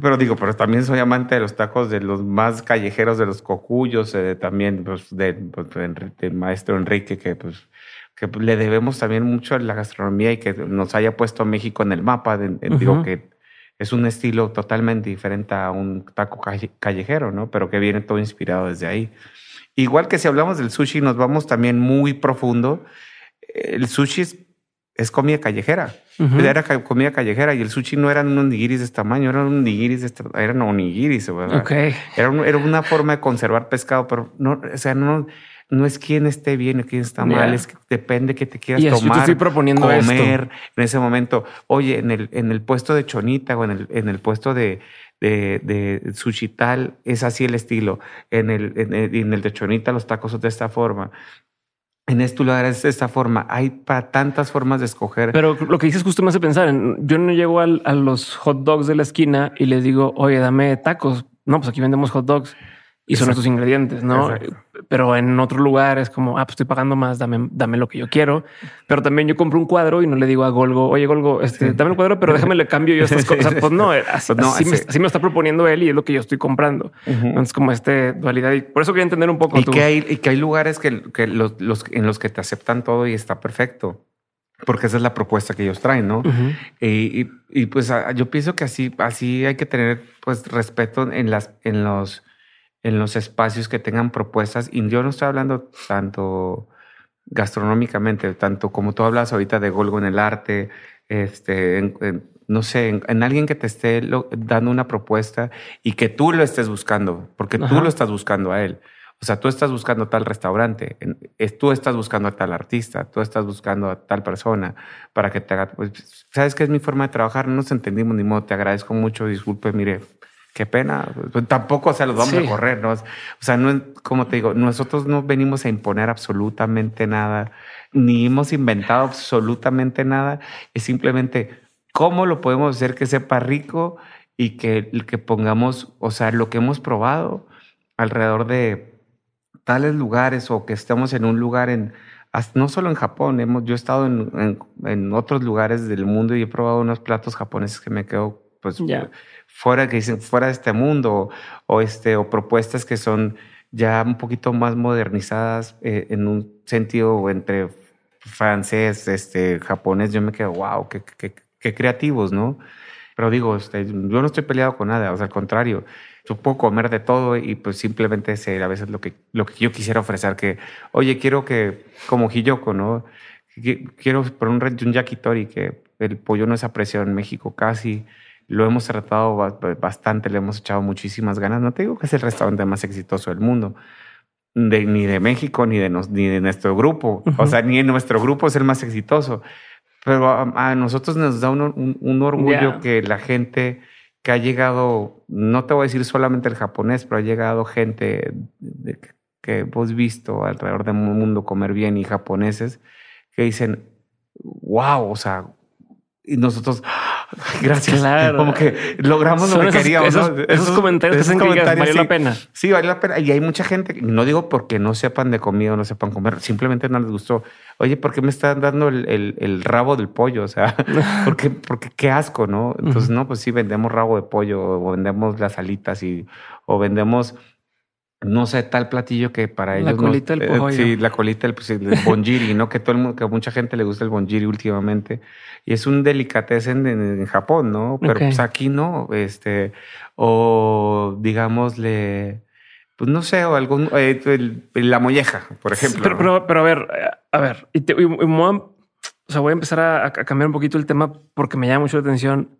pero digo, pero también soy amante de los tacos de los más callejeros, de los cocuyos, eh, también pues, de, pues, del maestro Enrique, que pues que le debemos también mucho a la gastronomía y que nos haya puesto a México en el mapa. Digo que es un estilo totalmente diferente a un taco callejero, ¿no? Pero que viene todo inspirado desde ahí. Igual que si hablamos del sushi, nos vamos también muy profundo. El sushi es es comida callejera. Era comida callejera y el sushi no eran unos nigiris de este tamaño, eran unos nigiris de este, eran onigiris, ¿verdad? Okay. Era, era, una forma de conservar pescado, pero no, o sea, no, no es quién esté bien o quién está mal, es que depende que te quieras tomar, estoy proponiendo comer en ese momento. Oye, en el, en el puesto de chonita o en el, en el puesto de, de, de sushi tal, es así el estilo. En el, en el, en el de chonita los tacos son de esta forma en este lugar es de esta forma. Hay para tantas formas de escoger. Pero lo que dices justo me hace pensar. Yo no llego a los hot dogs de la esquina y les digo, oye, dame tacos. No, pues aquí vendemos hot dogs y son estos ingredientes, ¿no? Pero en otro lugar es como, ah, pues estoy pagando más, dame, dame lo que yo quiero. Pero también yo compro un cuadro y no le digo a Golgo, oye, Golgo, este, dame el cuadro, pero déjame le cambio yo estas [laughs] cosas. Pues no, así, pues así, me, me, está proponiendo él y es lo que yo estoy comprando. Entonces, como este dualidad. Y por eso quería entender un poco. Y, Que, hay, y que hay lugares que, que los, los, en los que te aceptan todo y está perfecto porque esa es la propuesta que ellos traen, ¿no? y, y, pues ah, yo pienso que así, así hay que tener pues respeto en las, en los, en los espacios que tengan propuestas. Y yo no estoy hablando tanto gastronómicamente, tanto como tú hablas ahorita de Golgo en el arte, este, no sé, en, alguien que te esté dando una propuesta y que tú lo estés buscando, porque tú lo estás buscando a él. O sea, tú estás buscando tal restaurante, tú estás buscando a tal artista, tú estás buscando a tal persona para que te haga. Pues, ¿Sabes qué es mi forma de trabajar? No nos entendimos ni modo. Te agradezco mucho. Disculpe, mire, qué pena. Pues, tampoco, se los vamos a correr, ¿no? O sea, no, como te digo, nosotros no venimos a imponer absolutamente nada, ni hemos inventado absolutamente nada. Es simplemente cómo lo podemos hacer que sepa rico y que, que pongamos, o sea, lo que hemos probado alrededor de tales lugares o que estemos en un lugar en, no solo en Japón, hemos, yo he estado en, en, otros lugares del mundo y he probado unos platos japoneses que me quedo, pues, fuera, que dicen, fuera de este mundo o, este, o propuestas que son ya un poquito más modernizadas eh, en un sentido entre francés, este, japonés, yo me quedo, wow, qué, qué, qué creativos, ¿no? Pero digo, este, yo no estoy peleado con nada, o sea, al contrario, yo puedo comer de todo y pues simplemente ser a veces lo que, lo que yo quisiera ofrecer, que, oye, quiero que, como Hiyoko, ¿no? Quiero por un, un yakitori, que el pollo no es apreciado en México casi, lo hemos tratado bastante, le hemos echado muchísimas ganas. No te digo que es el restaurante más exitoso del mundo, ni de México, ni de, ni de nuestro grupo. O sea, ni en nuestro grupo es el más exitoso. Pero a, nosotros nos da un, orgullo que la gente que ha llegado, no te voy a decir solamente el japonés, pero ha llegado gente que hemos visto alrededor del mundo comer bien y japoneses que dicen, wow, o sea, y nosotros, [laughs] gracias. Claro. Como que logramos lo que queríamos. Esos, comentarios que hacen que vale la pena. Sí, vale la pena. Y hay mucha gente, no digo porque no sepan de comida o no sepan comer, simplemente no les gustó. Oye, ¿por qué me están dando el, rabo del pollo? O sea, [laughs] porque, porque qué asco, ¿no? Entonces, no, pues sí, vendemos rabo de pollo o vendemos las alitas y, o vendemos no sé, tal platillo que para ellos. La colita del pollo. sí, la colita del, pues, bonjiri, ¿no? Que todo el mundo, que a mucha gente le gusta el bonjiri últimamente. Y es un delicatessen en, Japón, ¿no? Pero pues aquí no. Este, o digámosle, pues no sé, o algún, eh, la molleja, por ejemplo. pero, pero, a ver, a ver, y, o sea, voy a empezar a, cambiar un poquito el tema porque me llama mucho la atención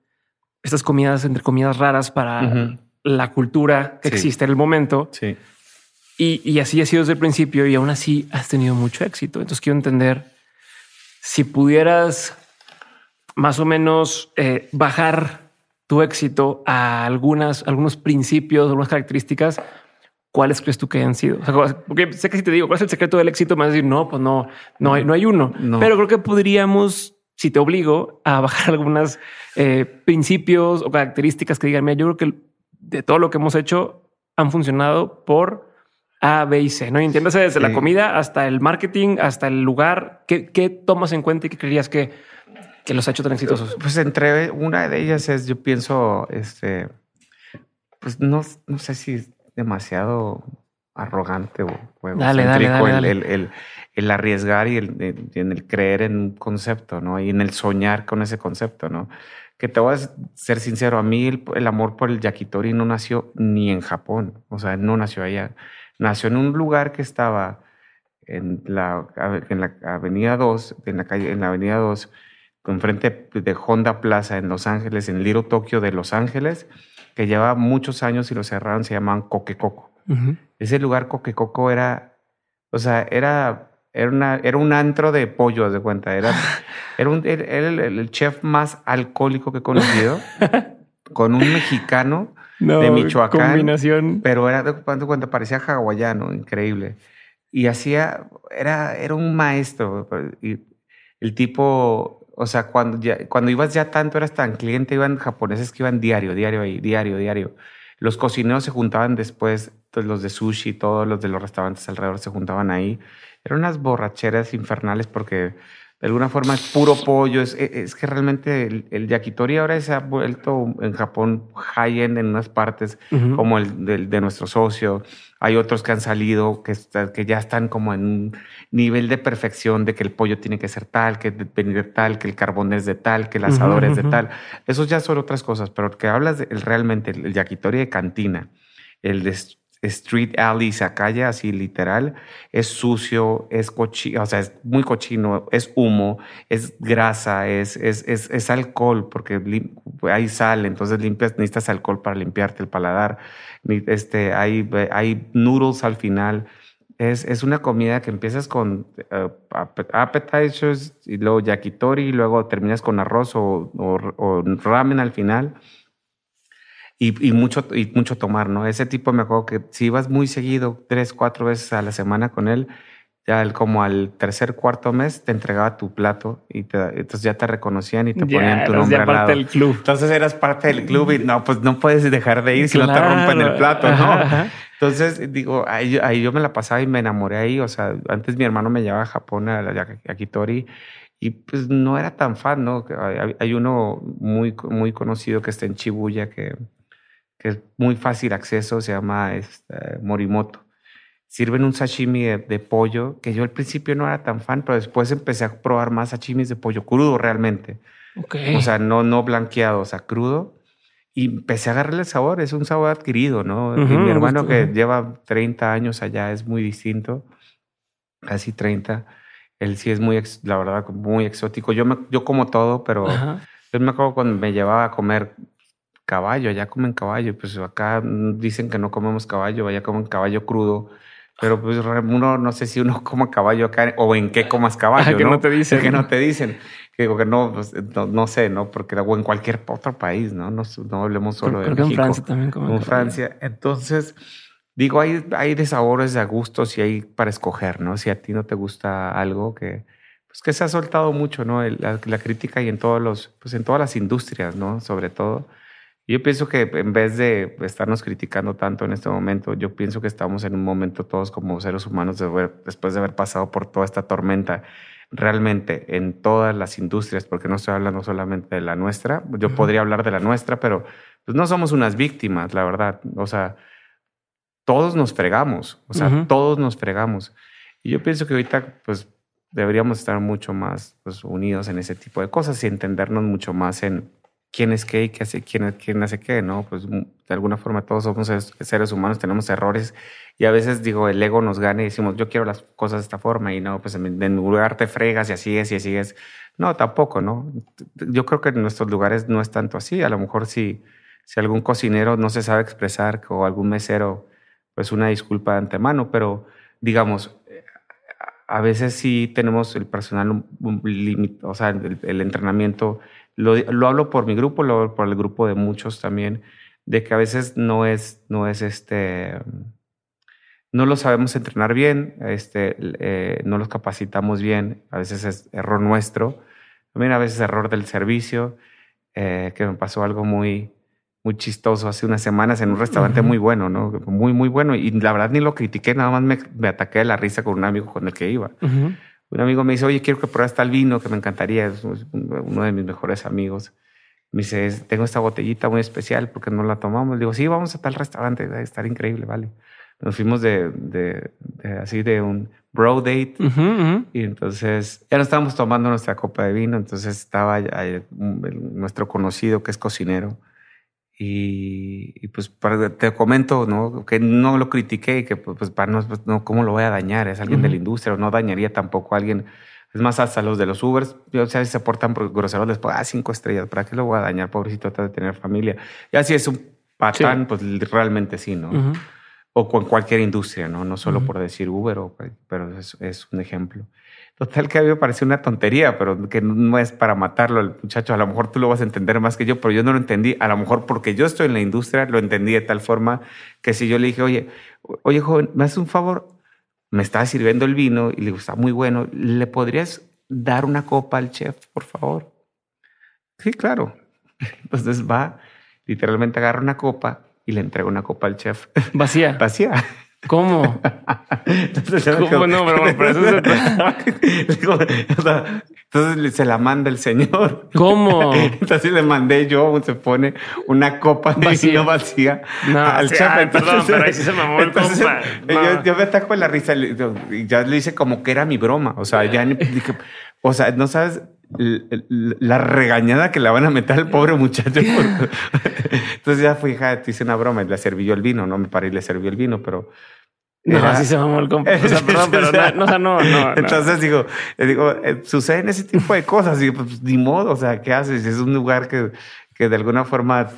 estas comidas, entre comidas raras para la cultura que existe en el momento. Sí. Y, así ha sido desde el principio y aún así has tenido mucho éxito. Entonces quiero entender si pudieras más o menos eh, bajar tu éxito a algunas, algunos principios, algunas características, ¿cuáles crees tú que hayan sido? porque sé que si te digo cuál es el secreto del éxito, me vas a decir no, pues no, no hay, no hay uno. Pero creo que podríamos, si te obligo a bajar [laughs] algunos eh, principios o características que digan, mira, yo creo que de todo lo que hemos hecho han funcionado por A, B y C. No y entiéndase desde la comida hasta el marketing, hasta el lugar. ¿Qué, ¿Qué, tomas en cuenta y qué creerías que, que los ha hecho tan exitosos? Pues entre una de ellas es, yo pienso, este, pues no, no sé si es demasiado arrogante o, dale, dale, dale, el, el, el, arriesgar y el, en el creer en un concepto, ¿no? Y en el soñar con ese concepto, ¿no? que te voy a ser sincero, a mí el, amor por el yakitori no nació ni en Japón, o sea, no nació allá. Nació en un lugar que estaba en la, en la Avenida 2, en la, calle, en la Avenida 2, enfrente de Honda Plaza en Los Ángeles, en Little Tokio de Los Ángeles, que llevaba muchos años y lo cerraron, se llamaban Coquecoco. Ese lugar Coquecoco era, o sea, era era, una, era un antro de pollo, de cuenta. Era, [laughs] era, un, el, chef más alcohólico que he conocido, [laughs] con un mexicano de Michoacán. Combinación. Pero era, de cuenta, parecía hawaiano, increíble. Y hacía, era, era un maestro. Y el tipo, o sea, cuando, ya, cuando ibas ya tanto, eras tan cliente, iban japoneses que iban diario, diario ahí, diario, diario. Los cocineros se juntaban después, pues, los de sushi, todos los de los restaurantes alrededor se juntaban ahí eran unas borracheras infernales porque de alguna forma es puro pollo. Es, es que realmente el, yakitori ahora se ha vuelto en Japón high-end en unas partes, como el de, nuestro socio. Hay otros que han salido que, que ya están como en un nivel de perfección de que el pollo tiene que ser tal, que venir de tal, que el carbón es de tal, que el asador es de tal. Esos ya son otras cosas, pero que hablas de, realmente el yakitori de cantina, el de street alley, calle así literal, es sucio, es cochino, o sea, es muy cochino, es humo, es grasa, es, es, es, alcohol, porque hay sal, entonces limpias, necesitas alcohol para limpiarte el paladar, este, hay, hay noodles al final. Es, es una comida que empiezas con uh, appetizers y luego yakitori y luego terminas con arroz o, o ramen al final y, mucho, y mucho tomar, ¿no? Ese tipo me acuerdo que si ibas muy seguido, tres, cuatro veces a la semana con él, ya como al tercer, cuarto mes te entregaba tu plato y entonces ya te reconocían y te ponían tu nombre al lado. Del club. Entonces eras parte del club y no, pues no puedes dejar de ir si no te rompen el plato, ¿no? Entonces digo, ahí, ahí, yo me la pasaba y me enamoré ahí. O sea, antes mi hermano me llevaba a Japón, a, a Kitori, y pues no era tan fan, ¿no? Hay, hay uno muy, muy conocido que está en Shibuya que que es muy fácil acceso, se llama este, Morimoto. Sirven un sashimi de, pollo, que yo al principio no era tan fan, pero después empecé a probar más sashimis de pollo crudo realmente. O sea, no, no blanqueado, o sea, crudo. Y empecé a agarrarle el sabor, es un sabor adquirido, ¿no? mi hermano que lleva 30 años allá es muy distinto, casi 30. Él sí es muy, la verdad, muy exótico. Yo, me, yo como todo, pero yo me acuerdo cuando me llevaba a comer caballo, allá comen caballo, pues acá dicen que no comemos caballo, allá comen caballo crudo. Pero pues uno no sé si uno [laughs] coma caballo acá o en qué comas caballo. [laughs] que ¿no? te dicen. Que no te dicen. Que digo que no, pues, no, sé, ¿no? Porque o en cualquier otro país, ¿no? No, no hablemos solo de México. en Francia también comen En Francia. Entonces, digo, hay, hay de sabores, de gustos y hay para escoger, ¿no? Si a ti no te gusta algo que pues que se ha soltado mucho, ¿no? La, crítica y en todos los, pues en todas las industrias, ¿no? Sobre todo. Yo pienso que en vez de estarnos criticando tanto en este momento, yo pienso que estamos en un momento todos como seres humanos después de haber pasado por toda esta tormenta realmente en todas las industrias, porque no estoy hablando solamente de la nuestra, yo podría hablar de la nuestra, pero pues no somos unas víctimas, la verdad. O sea, todos nos fregamos, o sea, todos nos fregamos. Y yo pienso que ahorita, pues, deberíamos estar mucho más pues, unidos en ese tipo de cosas y entendernos mucho más en quién es qué y qué hace, quién, quién hace qué, ¿no? Pues de alguna forma todos somos seres humanos, tenemos errores y a veces digo, el ego nos gana y decimos, yo quiero las cosas de esta forma y no, pues en lugar te fregas y así es y así es. No, tampoco, ¿no? Yo creo que en nuestros lugares no es tanto así. A lo mejor si, si algún cocinero no se sabe expresar o algún mesero, pues una disculpa de antemano, pero digamos, a veces sí tenemos el personal o sea, el, entrenamiento, lo, lo, hablo por mi grupo, lo hablo por el grupo de muchos también, de que a veces no es, no es este, no lo sabemos entrenar bien, este, eh, no los capacitamos bien, a veces es error nuestro, también a veces error del servicio, eh, que me pasó algo muy, muy chistoso hace unas semanas en un restaurante muy bueno, ¿no? Muy, muy bueno. Y la verdad ni lo critiqué, nada más me, me ataqué de la risa con un amigo con el que iba. Un amigo me dice, oye, quiero que pruebes tal vino que me encantaría, es uno de mis mejores amigos. Me dice, tengo esta botellita muy especial porque no la tomamos. Le digo, sí, vamos a tal restaurante, debe estar increíble, vale. Nos fuimos de, de, así de un bro date y entonces ya no estábamos tomando nuestra copa de vino, entonces estaba nuestro conocido que es cocinero y, pues te comento, ¿no? Que no lo critiqué y que pues, pues para no, pues, no, ¿cómo lo voy a dañar? Es alguien de la industria o no dañaría tampoco a alguien. Es más, hasta los de los Ubers, yo sé si se portan groseros, les pongo, ah, cinco estrellas, ¿para qué lo voy a dañar? Pobrecito, trata de tener familia. Y así es un patán, pues realmente sí, ¿no? O con cualquier industria, ¿no? No solo por decir Uber, o, pero es, es un ejemplo. Total que a mí me pareció una tontería, pero que no es para matarlo al muchacho. A lo mejor tú lo vas a entender más que yo, pero yo no lo entendí. A lo mejor porque yo estoy en la industria, lo entendí de tal forma que si yo le dije, oye, oye, joven, ¿me haces un favor? Me estaba sirviendo el vino y le gusta muy bueno. ¿Le podrías dar una copa al chef, por favor? Sí, claro. [laughs] Entonces va, literalmente agarra una copa y le entrega una copa al chef. Vacía. [laughs] Vacía. ¿Cómo? Entonces, ¿Cómo no? Pero, eso [laughs] Entonces se la manda el señor. ¿Cómo? [laughs] Entonces le mandé yo, se pone una copa de vacía no, al chef. perdón, pero ahí sí se mamó el compa. Yo, yo, me ataco en la risa y ya le hice como que era mi broma. O sea, ya dije, o sea, no sabes la regañada que le van a meter al pobre muchacho. [laughs] Entonces ya fui, hija, te hice una broma y le serví yo el vino, no me paré y le serví el vino, pero no, así se mamó el compa. O sea, [laughs] perdón, pero no, no, no, Entonces digo, digo, eh, suceden ese tipo de cosas y pues ni modo, o sea, ¿qué haces? Es un lugar que, que de alguna forma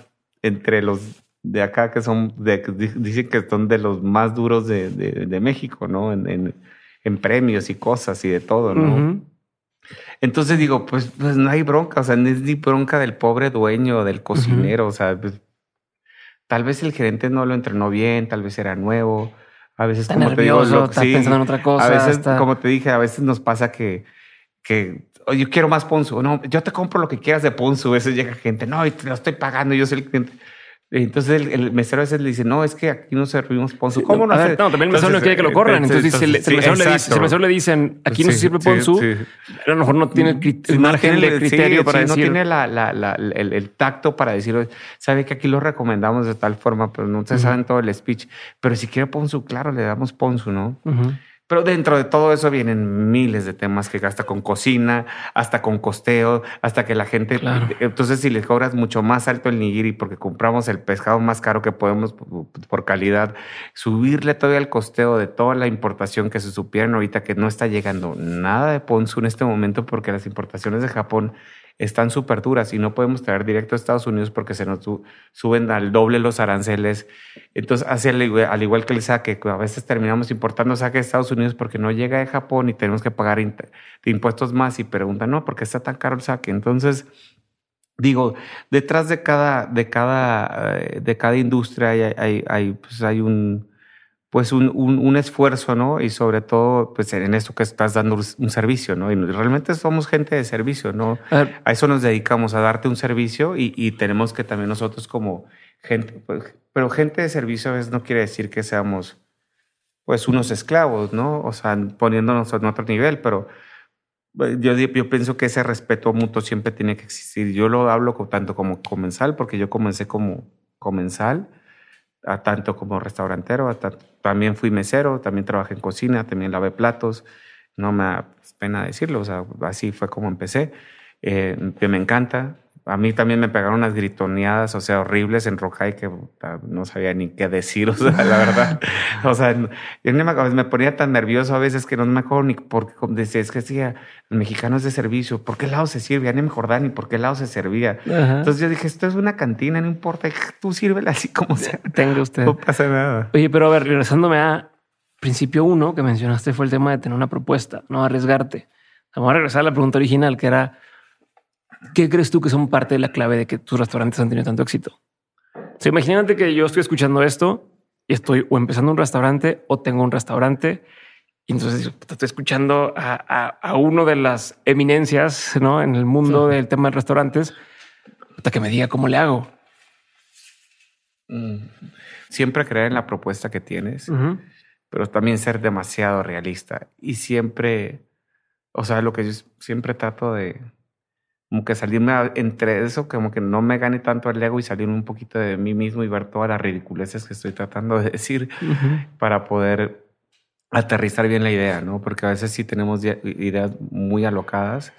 entre los de acá que son, de, dicen que son de los más duros de, de, México, ¿no? En, en, en, premios y cosas y de todo, ¿no? Entonces digo, pues, pues no hay bronca, o sea, no es ni bronca del pobre dueño, del cocinero, o sea, pues, tal vez el gerente no lo entrenó bien, tal vez era nuevo, a veces, está como nervioso, te digo, está pensando en otra cosa. A veces, como te dije, a veces nos pasa que, que yo quiero más Ponzu. No, yo te compro lo que quieras de Ponzu. A veces llega gente, no, y te lo estoy pagando, yo soy el cliente. Entonces el, mesero a veces le dice, no, es que aquí no servimos ponzu. ¿Cómo no? no, también el mesero no quiere que lo corran. Entonces, si, el, mesero le dice, el mesero le dicen, aquí no se sirve ponzu, a lo mejor no tiene el margen de criterio para decir. No tiene la, la, la, el, tacto para decir, sabe que aquí lo recomendamos de tal forma, pero no se saben todo el speech. Pero si quiere ponzu, claro, le damos ponzu, ¿no? Pero dentro de todo eso vienen miles de temas que hasta con cocina, hasta con costeo, hasta que la gente. Entonces, si le cobras mucho más alto el nigiri porque compramos el pescado más caro que podemos por calidad, subirle todavía el costeo de toda la importación que se supieron ahorita que no está llegando nada de Ponzu en este momento porque las importaciones de Japón están súper duras y no podemos traer directo a Estados Unidos porque se nos suben al doble los aranceles. Entonces, así al igual, que el saque, a veces terminamos importando saque de Estados Unidos porque no llega de Japón y tenemos que pagar impuestos más y preguntan, no, ¿por qué está tan caro el saque? Entonces, digo, detrás de cada, de cada, eh, de cada industria hay, hay, hay, pues hay un pues un, un, esfuerzo, ¿no? Y sobre todo, pues en esto que estás dando un servicio, ¿no? Y realmente somos gente de servicio, ¿no? A, eso nos dedicamos, a darte un servicio y, y tenemos que también nosotros como gente, pues, pero gente de servicio a veces no quiere decir que seamos, pues, unos esclavos, ¿no? O sea, poniéndonos en otro nivel, pero pues, yo, yo pienso que ese respeto mutuo siempre tiene que existir. Yo lo hablo tanto como comensal, porque yo comencé como comensal, a tanto como restaurantero, también fui mesero, también trabajé en cocina, también lavé platos, no me da pena decirlo, o sea, así fue como empecé, eh, que me encanta, a mí también me pegaron unas gritoneadas, o sea, horribles en Rojai que no sabía ni qué decir, o sea, la verdad. [laughs] o sea, yo me, me, ponía tan nervioso a veces que no me acuerdo ni por qué decía, es que decía, el mexicano es de servicio, ¿por qué lado se sirve? Ya ni me acordaba ni por qué lado se servía. Entonces yo dije, esto es una cantina, no importa, tú sírvela así como sea. [laughs] Tenga usted. No pasa nada. Oye, pero a ver, regresándome a principio uno que mencionaste fue el tema de tener una propuesta, no arriesgarte. Vamos a regresar a la pregunta original, que era ¿Qué crees tú que son parte de la clave de que tus restaurantes han tenido tanto éxito? O imagínate que yo estoy escuchando esto y estoy o empezando un restaurante o tengo un restaurante. Y entonces estoy escuchando a, uno de las eminencias ¿no? en el mundo del tema de restaurantes hasta que me diga cómo le hago. Mm. Siempre creer en la propuesta que tienes, pero también ser demasiado realista y siempre, o sea, lo que yo siempre trato de, como que salirme entre eso, como que no me gane tanto el ego y salirme un poquito de mí mismo y ver todas las ridiculeces que estoy tratando de decir para poder aterrizar bien la idea, ¿no? Porque a veces sí tenemos ideas muy alocadas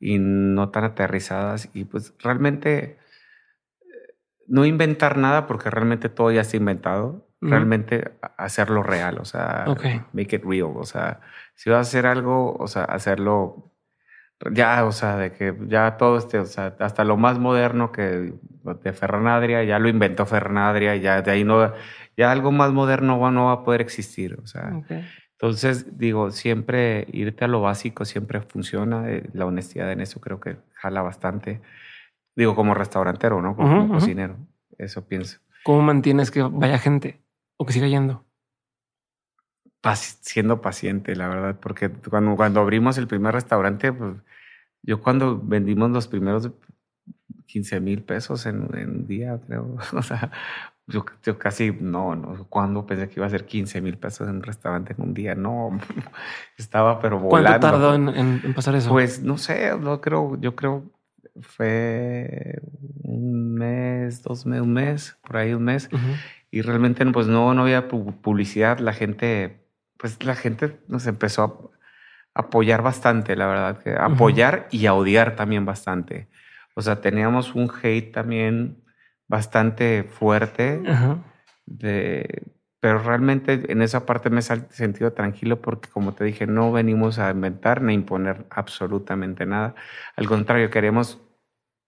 y no tan aterrizadas y pues realmente eh, no inventar nada porque realmente todo ya está inventado, realmente hacerlo real, o sea, make it real, o sea, si vas a hacer algo, o sea, hacerlo ya, o sea, de que ya todo este, o sea, hasta lo más moderno que de Ferranadria, ya lo inventó Ferranadria, ya de ahí no, ya algo más moderno no va a poder existir, o sea. Entonces, digo, siempre irte a lo básico siempre funciona, eh, la honestidad en eso creo que jala bastante. Digo, como restaurantero, ¿no? Como, cocinero, eso pienso. ¿Cómo mantienes que vaya gente o que siga yendo? siendo paciente, la verdad, porque cuando, cuando abrimos el primer restaurante, pues yo cuando vendimos los primeros 15 mil pesos en, un día, creo, [laughs] o sea, yo, yo, casi no, no, cuando pensé que iba a ser 15 mil pesos en un restaurante en un día, no, [laughs] estaba pero volando. ¿Cuánto tardó en, pasar eso? Pues no sé, no creo, yo creo fue un mes, dos meses, un mes, por ahí un mes. Y realmente pues no, no había publicidad, la gente pues la gente nos empezó a apoyar bastante, la verdad, que apoyar y a odiar también bastante. O sea, teníamos un hate también bastante fuerte, de, pero realmente en esa parte me he sentido tranquilo porque, como te dije, no venimos a inventar ni imponer absolutamente nada. Al contrario, queremos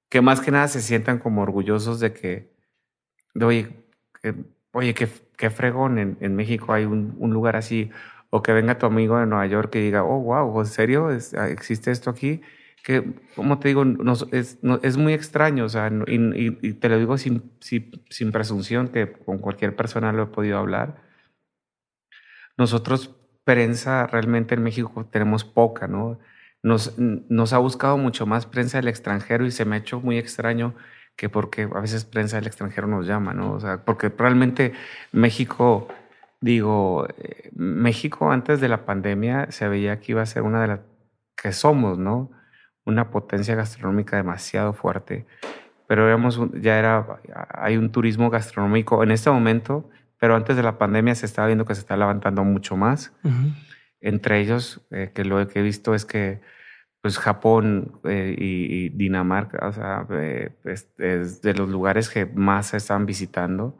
que más que nada se sientan como orgullosos de que, de, oye, oye, qué, qué fregón, en, en México hay un, un, lugar así, o que venga tu amigo de Nueva York y diga, oh, wow, ¿en serio ah, existe esto aquí? Que, como te digo, es, es, muy extraño, o sea, y, y, te lo digo sin, sin, sin, presunción, que con cualquier persona lo he podido hablar. Nosotros, prensa, realmente en México tenemos poca, ¿no? Nos, nos ha buscado mucho más prensa del extranjero y se me ha hecho muy extraño que porque a veces prensa del extranjero nos llama, ¿no? O sea, porque realmente México, digo, eh, México antes de la pandemia se veía que iba a ser una de las que somos, ¿no? Una potencia gastronómica demasiado fuerte. Pero ya era, hay un turismo gastronómico en este momento, pero antes de la pandemia se estaba viendo que se está levantando mucho más. Entre ellos, eh, que lo que he visto es que pues Japón eh, y, Dinamarca, o sea, eh, es, de los lugares que más se están visitando.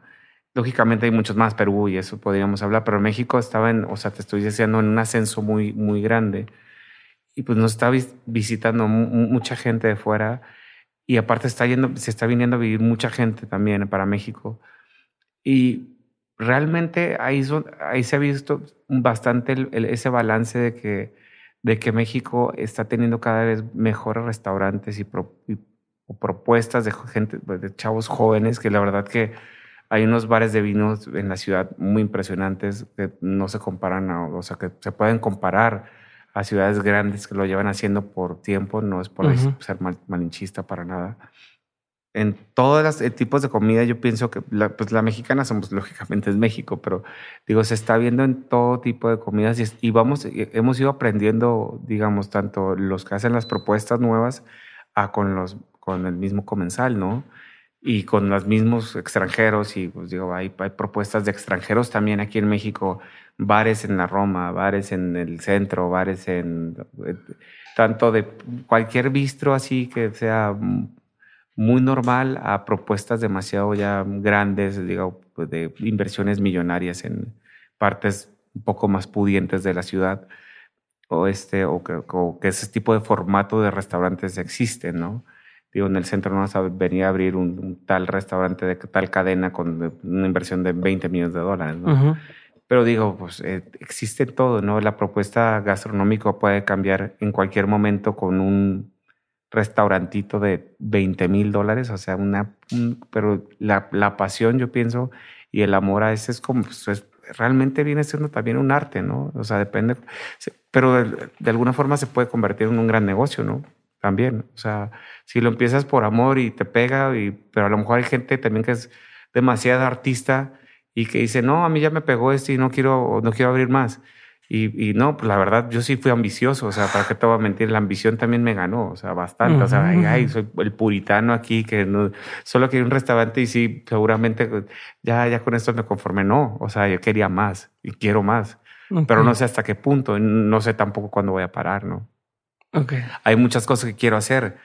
Lógicamente hay muchos más, Perú y eso podríamos hablar, pero México estaba en, o sea, te estoy diciendo, en un ascenso muy, muy grande. Y pues nos está visitando mucha gente de fuera y aparte está yendo, se está viniendo a vivir mucha gente también para México. Y realmente ahí, ahí se ha visto bastante ese balance de que de que México está teniendo cada vez mejores restaurantes y, propuestas de gente, pues, de chavos jóvenes que la verdad que hay unos bares de vinos en la ciudad muy impresionantes que no se comparan, o sea, que se pueden comparar a ciudades grandes que lo llevan haciendo por tiempo, no es por ser malinchista para nada. En todos los tipos de comida yo pienso que la, pues la mexicana somos [laughs] lógicamente es México, pero digo, se está viendo en todo tipo de comidas y, y vamos, hemos ido aprendiendo, digamos, tanto los que hacen las propuestas nuevas a con, los, con el mismo comensal, ¿no? Y con los mismos extranjeros y pues digo, hay, propuestas de extranjeros también aquí en México, bares en la Roma, bares en el centro, bares en eh, tanto de cualquier bistro así que sea muy normal a propuestas demasiado ya grandes, digo, de inversiones millonarias en partes un poco más pudientes de la ciudad o este o que, o que ese tipo de formato de restaurantes existen, ¿no? Digo, en el centro no venía a abrir un, tal restaurante de tal cadena con una inversión de 20 millones de dólares, ¿no? Pero digo, pues eh, existe todo, ¿no? La propuesta gastronómica puede cambiar en cualquier momento con un restaurantito de 20 mil dólares, o sea, una, pero la, la, pasión, yo pienso, y el amor a ese es como, pues, realmente viene siendo también un arte, ¿no? O sea, depende, pero de alguna forma se puede convertir en un gran negocio, ¿no? También. O sea, si lo empiezas por amor y te pega, y, pero a lo mejor hay gente también que es demasiada artista y que dice, no, a mí ya me pegó esto y no quiero, no quiero abrir más. Y, y, no, pues la verdad, yo sí fui ambicioso, o sea, ¿para qué te voy a mentir? La ambición también me ganó, o sea, bastante. O sea, ay, soy el puritano aquí que no, solo quería un restaurante y sí, seguramente ya, ya con esto me conformé. No, o sea, yo quería más y quiero más, pero no sé hasta qué punto, no sé tampoco cuándo voy a parar, ¿no? Hay muchas cosas que quiero hacer,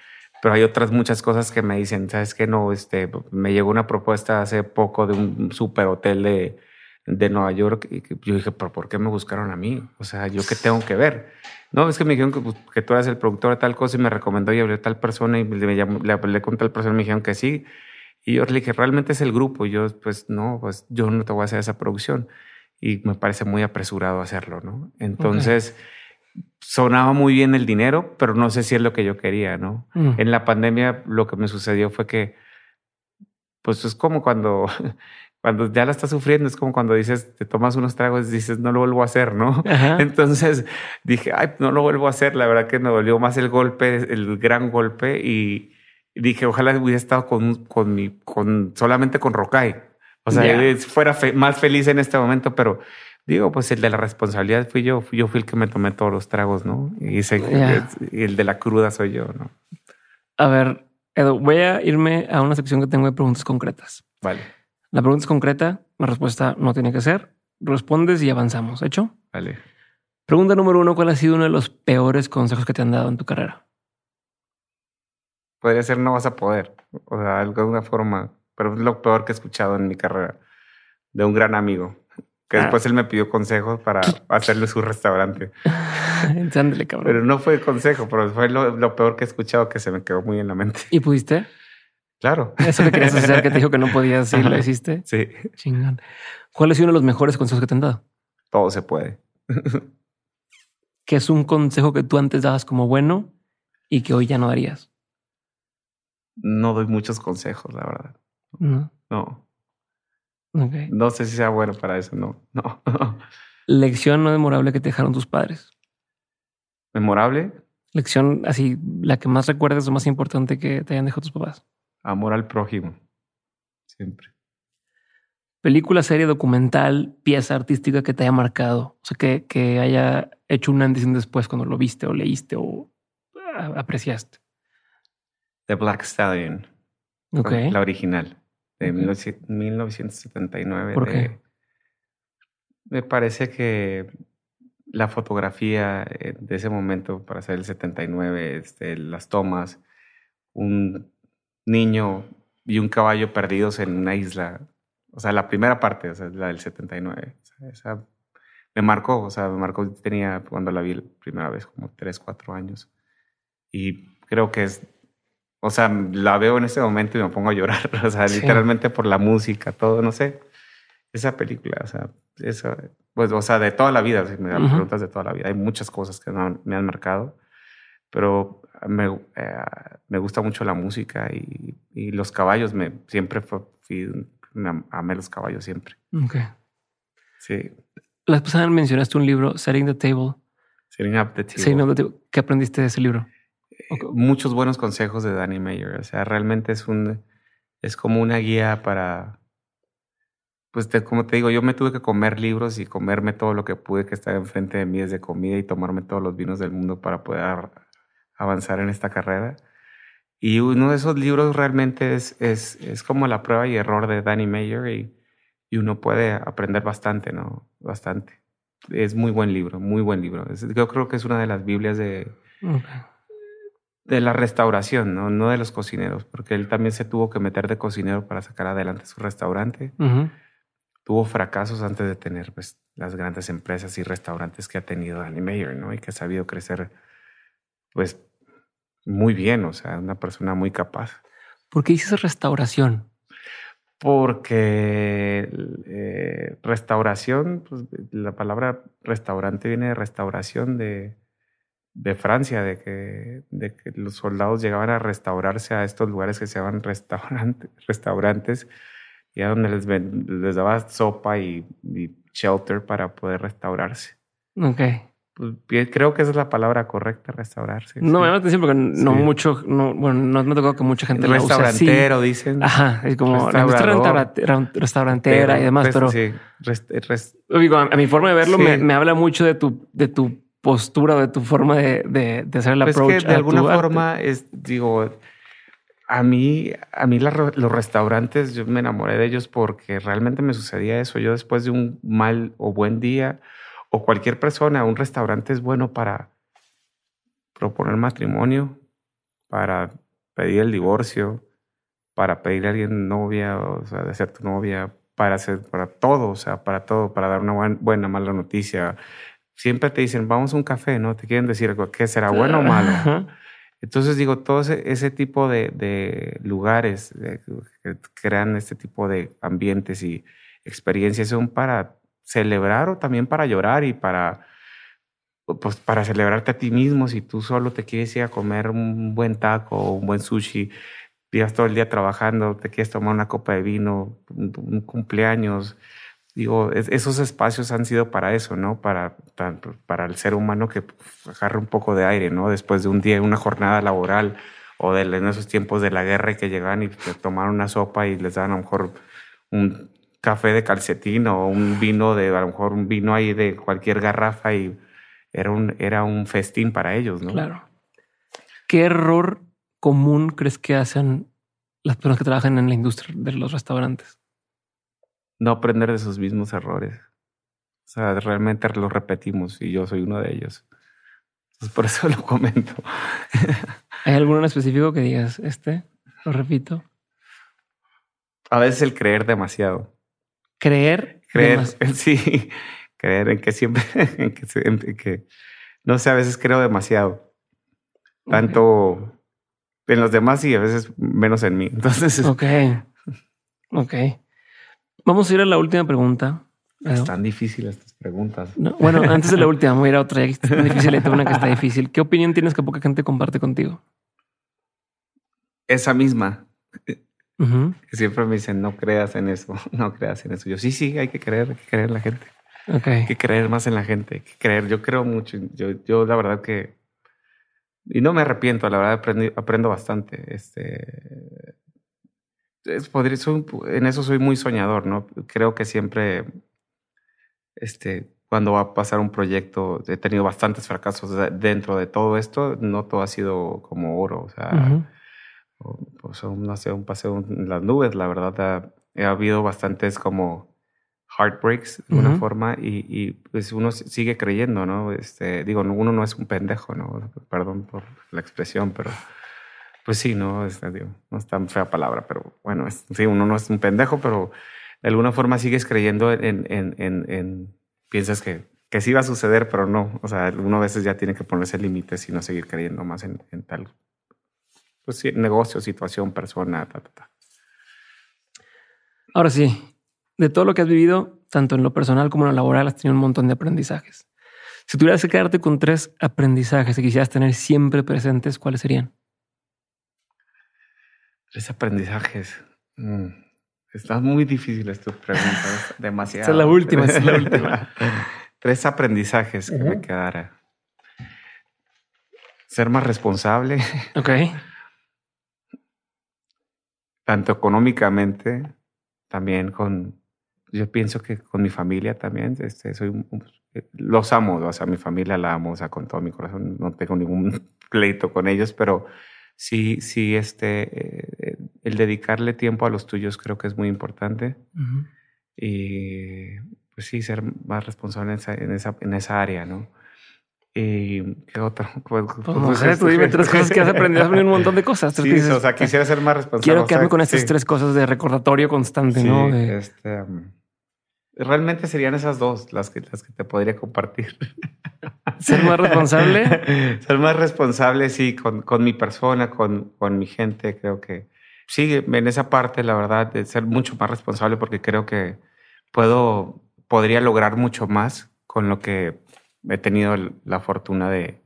pero hay otras muchas cosas que me dicen, ¿sabes qué? No, este, me llegó una propuesta hace poco de un super hotel de, de Nueva York y yo dije, ¿pero por qué me buscaron a mí? O sea, ¿yo qué tengo que ver? No, es que me dijeron que, pues, que tú eres el productor de tal cosa y me recomendó y hablé de tal persona y me le hablé con tal persona y me dijeron que sí. Y yo le dije, realmente es el grupo. Y yo, pues no, pues yo no te voy a hacer esa producción. Y me parece muy apresurado hacerlo, ¿no? Entonces sonaba muy bien el dinero, pero no sé si es lo que yo quería, ¿no? Mm. En la pandemia lo que me sucedió fue que, pues es como cuando, [laughs] cuando ya la estás sufriendo, es como cuando dices, te tomas unos tragos y dices, no lo vuelvo a hacer, ¿no? [laughs] Entonces dije, ay, no lo vuelvo a hacer. La verdad que me dolió más el golpe, el gran golpe y dije, ojalá hubiera estado con, con mi, con solamente con Rokai. O sea, fuera más feliz en este momento, pero Digo, pues el de la responsabilidad fui yo, yo fui el que me tomé todos los tragos, ¿no? Y, el de la cruda soy yo, ¿no? A ver, Edu, voy a irme a una sección que tengo de preguntas concretas. Vale. La pregunta es concreta, la respuesta no tiene que ser. Respondes y avanzamos. ¿Hecho? Vale. Pregunta número uno, ¿cuál ha sido uno de los peores consejos que te han dado en tu carrera? Podría ser no vas a poder, o sea, de alguna forma, pero es lo peor que he escuchado en mi carrera de un gran amigo. Que ah. después él me pidió consejos para [laughs] hacerle su restaurante. [laughs] cabrón. Pero no fue consejo, pero fue lo, peor que he escuchado que se me quedó muy en la mente. ¿Y pudiste? Claro. Eso que querías hacer, que te dijo que no podías y lo hiciste. Sí. Chingón. ¿Cuál ha sido uno de los mejores consejos que te han dado? Todo se puede. ¿Qué es un consejo que tú antes dabas como bueno y que hoy ya no darías? No doy muchos consejos, la verdad. No. No. No sé si sea bueno para eso, no. no. [laughs] Lección no memorable que te dejaron tus padres. ¿Memorable? Lección así, la que más recuerdes o más importante que te hayan dejado tus papás. Amor al prójimo. Siempre. Película, serie, documental, pieza artística que te haya marcado. O sea, que, que haya hecho un antes y un después cuando lo viste o leíste o apreciaste. The Black Stallion. Ok. La original de 1979. ¿Por qué? me parece que la fotografía eh, de ese momento para hacer el 79, este, las tomas, un niño y un caballo perdidos en una isla, o sea, la primera parte, o sea, la del 79, esa me marcó, o sea, me marcó, tenía cuando la vi la primera vez como 3, 4 años. Y creo que es o sea, la veo en ese momento y me pongo a llorar. [laughs] O sea, literalmente por la música, todo, no sé. Esa película, o sea, eso, pues, o sea, de toda la vida, si me dan preguntas de toda la vida. Hay muchas cosas que me han marcado, pero me, eh, me gusta mucho la música y, y los caballos. Me, siempre fui Me amé los caballos siempre. Ok. Sí. La pasada mencionaste un libro, Setting the Table. Setting up the table. Setting up the table. ¿Qué aprendiste de ese libro? Muchos buenos consejos de Danny Mayer. O sea, realmente es un es como una guía para pues como te digo, yo me tuve que comer libros y comerme todo lo que pude que estar enfrente de mí desde comida y tomarme todos los vinos del mundo para poder avanzar en esta carrera. Y uno de esos libros realmente es, es, es como la prueba y error de Danny Mayer y, y, uno puede aprender bastante, ¿no? Bastante. Es muy buen libro, muy buen libro. yo creo que es una de las Biblias de, de la restauración, ¿no? No de los cocineros, porque él también se tuvo que meter de cocinero para sacar adelante su restaurante tuvo fracasos antes de tener pues, las grandes empresas y restaurantes que ha tenido Danny Mayer, ¿no? Y que ha sabido crecer, pues, muy bien, o sea, una persona muy capaz. ¿Por qué dices restauración? Porque eh, restauración, pues, la palabra restaurante viene de restauración de, de Francia, de que, de que los soldados llegaban a restaurarse a estos lugares que se llaman restaurante, [laughs] restaurantes y a donde les, les daba sopa y, shelter para poder restaurarse. Ok. Pues, creo que esa es la palabra correcta, restaurarse. No, me da atención porque no mucho, no, bueno, no me tocó que mucha gente lo Restaurantero, dicen. Ajá, es como la restaurantera y demás, pero... Sí, a, mi forma de verlo me, me, habla mucho de tu, de tu postura, de tu forma de, de, de hacer el pues approach. Es que de alguna forma es, digo, a mí, a mí los restaurantes, yo me enamoré de ellos porque realmente me sucedía eso. Yo después de un mal o buen día, o cualquier persona, un restaurante es bueno para proponer matrimonio, para pedir el divorcio, para pedir a alguien novia, o sea, de ser tu novia, para hacer, para todo, o sea, para todo, para dar una buena, buena mala noticia. Siempre te dicen, vamos a un café, ¿no? Te quieren decir qué será bueno o malo. Entonces digo, todo ese, tipo de, lugares que crean este tipo de ambientes y experiencias son para celebrar o también para llorar y para, pues, para celebrarte a ti mismo. Si tú solo te quieres ir a comer un buen taco o un buen sushi, llevas todo el día trabajando, te quieres tomar una copa de vino, un cumpleaños, digo, esos espacios han sido para eso, ¿no? Para, para, el ser humano que agarre un poco de aire, ¿no? Después de un día, una jornada laboral o de, en esos tiempos de la guerra que llegaban y tomaron una sopa y les daban a lo mejor un café de calcetín o un vino de, a lo mejor un vino ahí de cualquier garrafa y era un, era un festín para ellos, ¿no? Claro. ¿Qué error común crees que hacen las personas que trabajan en la industria de los restaurantes? No aprender de sus mismos errores. O sea, realmente los repetimos y yo soy uno de ellos. Entonces, por eso [laughs] lo comento. ¿Hay alguno en específico que digas, este, lo repito? A veces el creer demasiado. ¿Creer? Creer, [laughs] sí. Creer en que siempre, [laughs] en que, no sé, a veces creo demasiado. Tanto en los demás y a veces menos en mí. Entonces... Ok. Ok. Vamos a ir a la última pregunta. Están difíciles estas preguntas. bueno, [laughs] antes de la última, voy a ir a otra. Está difícil, una que está difícil. ¿Qué opinión tienes que poca gente comparte contigo? Esa misma. Siempre me dicen, no creas en eso, [laughs] no creas en eso. Yo sí, sí, hay que creer, hay que creer en la gente. Hay que creer más en la gente, hay que creer. Yo creo mucho. Yo, yo la verdad que... Y no me arrepiento, la verdad aprendo, aprendo bastante. Este, es, podría, en eso soy muy soñador, ¿no? Creo que siempre, este, cuando va a pasar un proyecto, he tenido bastantes fracasos dentro de todo esto, no todo ha sido como oro, o sea, pues no sé, un paseo en las nubes, la verdad, ha, habido bastantes como heartbreaks de alguna forma y, y, pues uno sigue creyendo, ¿no? Este, digo, uno no es un pendejo, ¿no? Perdón por la expresión, pero pues sí, no es, es tan fea palabra, pero bueno, sí, uno no es un pendejo, pero de alguna forma sigues creyendo en, en, en, piensas que, que sí va a suceder, pero no. O sea, uno a veces ya tiene que ponerse límites y no seguir creyendo más en, tal, pues negocio, situación, persona, ta, ta, ta. Ahora sí, de todo lo que has vivido, tanto en lo personal como en lo laboral, has tenido un montón de aprendizajes. Si tuvieras que quedarte con tres aprendizajes que quisieras tener siempre presentes, ¿cuáles serían? Tres aprendizajes. Mm, Están muy difíciles tus preguntas. [laughs] Demasiado. Esa es la última, es la última. Tres aprendizajes que me quedara. Ser más responsable. [laughs] Ok. Tanto económicamente, también con. Yo pienso que con mi familia también. Este, soy los amo, o sea, mi familia la amo, o sea, con todo mi corazón. No tengo ningún [laughs] pleito con ellos, pero sí, sí, este, eh, el dedicarle tiempo a los tuyos creo que es muy importante. Y pues sí, ser más responsable en esa, en esa, en esa área, ¿no? ¿Y qué otro? [laughs] Pues, pues, no sé, tú dime tres cosas que has aprendido. Has aprendido un montón de cosas. Sí, o sea, quisiera ser más responsable. Quiero quedarme con estas tres cosas de recordatorio constante, ¿no? Este, um, realmente serían esas dos las que, las que te podría compartir. [laughs] Ser más responsable. [laughs] Ser más responsable, sí, con, con mi persona, con, con mi gente. Creo que sí, en esa parte, la verdad, de ser mucho más responsable porque creo que puedo, podría lograr mucho más con lo que he tenido la fortuna de,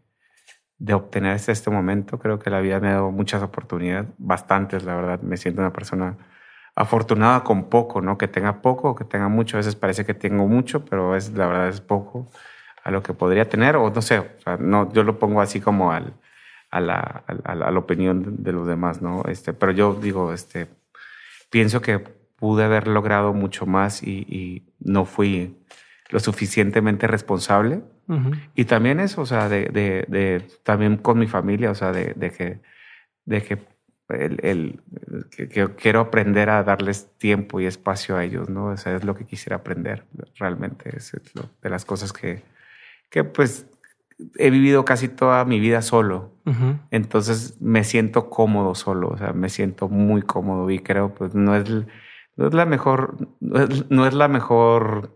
de obtener hasta este momento. Creo que la vida me ha dado muchas oportunidades, bastantes, la verdad. Me siento una persona afortunada con poco, ¿no? Que tenga poco o que tenga mucho. A veces parece que tengo mucho, pero es, la verdad es poco a lo que podría tener, o no sé, o sea, no, yo lo pongo así como al, a, la, a, la, opinión de los demás, ¿no? Este, pero yo digo, este, pienso que pude haber logrado mucho más y, y no fui lo suficientemente responsable. Y también eso, o sea, de, de, de, también con mi familia, o sea, de, de que, de que el, el que, quiero aprender a darles tiempo y espacio a ellos, ¿no? O sea, es lo que quisiera aprender realmente, es lo, de las cosas que, que pues he vivido casi toda mi vida solo. Entonces me siento cómodo solo, o sea, me siento muy cómodo y creo pues no es, no es la mejor, no es, la mejor,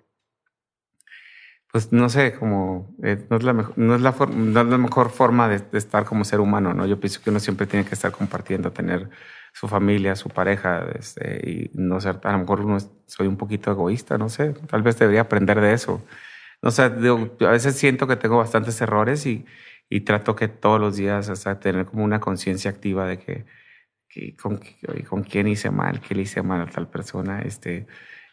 pues no sé, como eh, no, es la mejor, no, es la no mejor forma de, estar como ser humano, ¿no? Yo pienso que uno siempre tiene que estar compartiendo, tener su familia, su pareja, este, y no ser, a lo mejor uno soy un poquito egoísta, no sé, tal vez debería aprender de eso. O sea, a veces siento que tengo bastantes errores y, y trato que todos los días, o tener como una conciencia activa de que, con, con, quién hice mal, qué le hice mal a tal persona, este,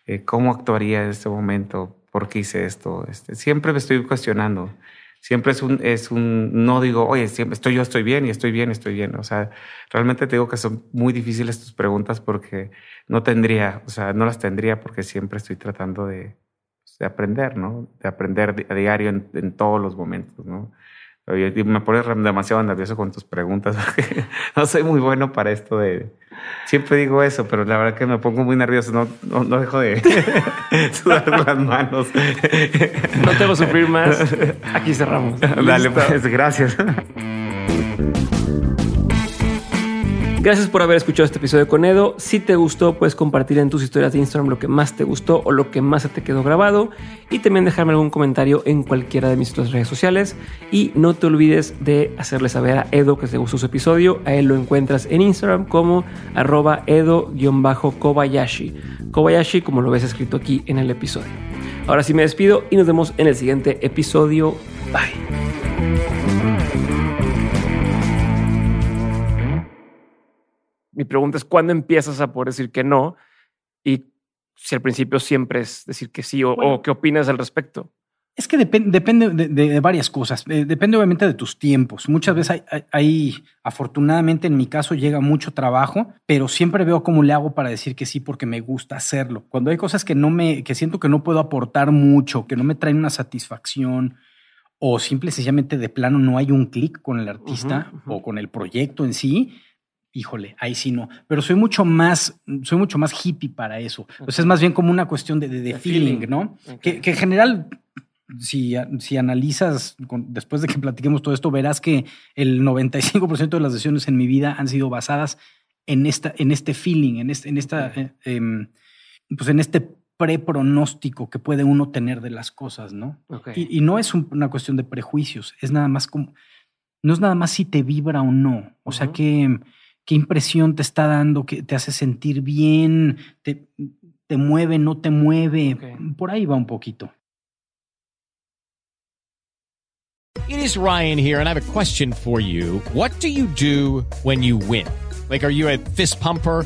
eh, cómo actuaría en este momento, por qué hice esto. Este, siempre me estoy cuestionando. Siempre es un, es un, no digo, oye, siempre estoy yo, estoy bien y estoy bien, estoy bien. O sea, realmente te digo que son muy difíciles tus preguntas porque no tendría, o sea, no las tendría porque siempre estoy tratando de, de aprender, ¿no? De aprender a diario en, todos los momentos, ¿no? Y me pones demasiado nervioso con tus preguntas. [laughs] no soy muy bueno para esto de... Siempre digo eso, pero la verdad que me pongo muy nervioso. No, no, dejo de [laughs] sudar las manos. no te voy a sufrir más. Aquí cerramos. Dale, pues, gracias. Gracias por haber escuchado este episodio con Edo. Si te gustó, puedes compartir en tus historias de Instagram lo que más te gustó o lo que más se te quedó grabado. Y también dejarme algún comentario en cualquiera de mis otras redes sociales. Y no te olvides de hacerle saber a Edo que te gustó su episodio. A él lo encuentras en Instagram como arroba edo-kobayashi. Kobayashi como lo ves escrito aquí en el episodio. Ahora sí me despido y nos vemos en el siguiente episodio. Bye. Mi pregunta es cuándo empiezas a poder decir que no y si al principio siempre es decir que sí o, qué opinas al respecto. Es que depende de, varias cosas. Eh, depende obviamente de tus tiempos. Muchas veces hay, afortunadamente en mi caso llega mucho trabajo, pero siempre veo cómo le hago para decir que sí porque me gusta hacerlo. Cuando hay cosas que no me, que siento que no puedo aportar mucho, que no me traen una satisfacción o simple y sencillamente de plano no hay un clic con el artista o con el proyecto en sí, híjole, ahí sí no. Pero soy mucho más, soy mucho más hippie para eso. Entonces es más bien como una cuestión de, feeling, ¿no? Que, en general, si, si analizas, después de que platiquemos todo esto, verás que el 95% de las decisiones en mi vida han sido basadas en, esta, en este feeling, en, este, en esta, eh, em, pues en este prepronóstico que puede uno tener de las cosas, ¿no? Y, no es una cuestión de prejuicios, es nada más como, no es nada más si te vibra o no. O sea que qué impresión te está dando, que te hace sentir bien, te, te mueve, no te mueve. Por ahí va un poquito. It is Ryan here and I have a question for you. What do you do when you win? Like, are you a fist pumper?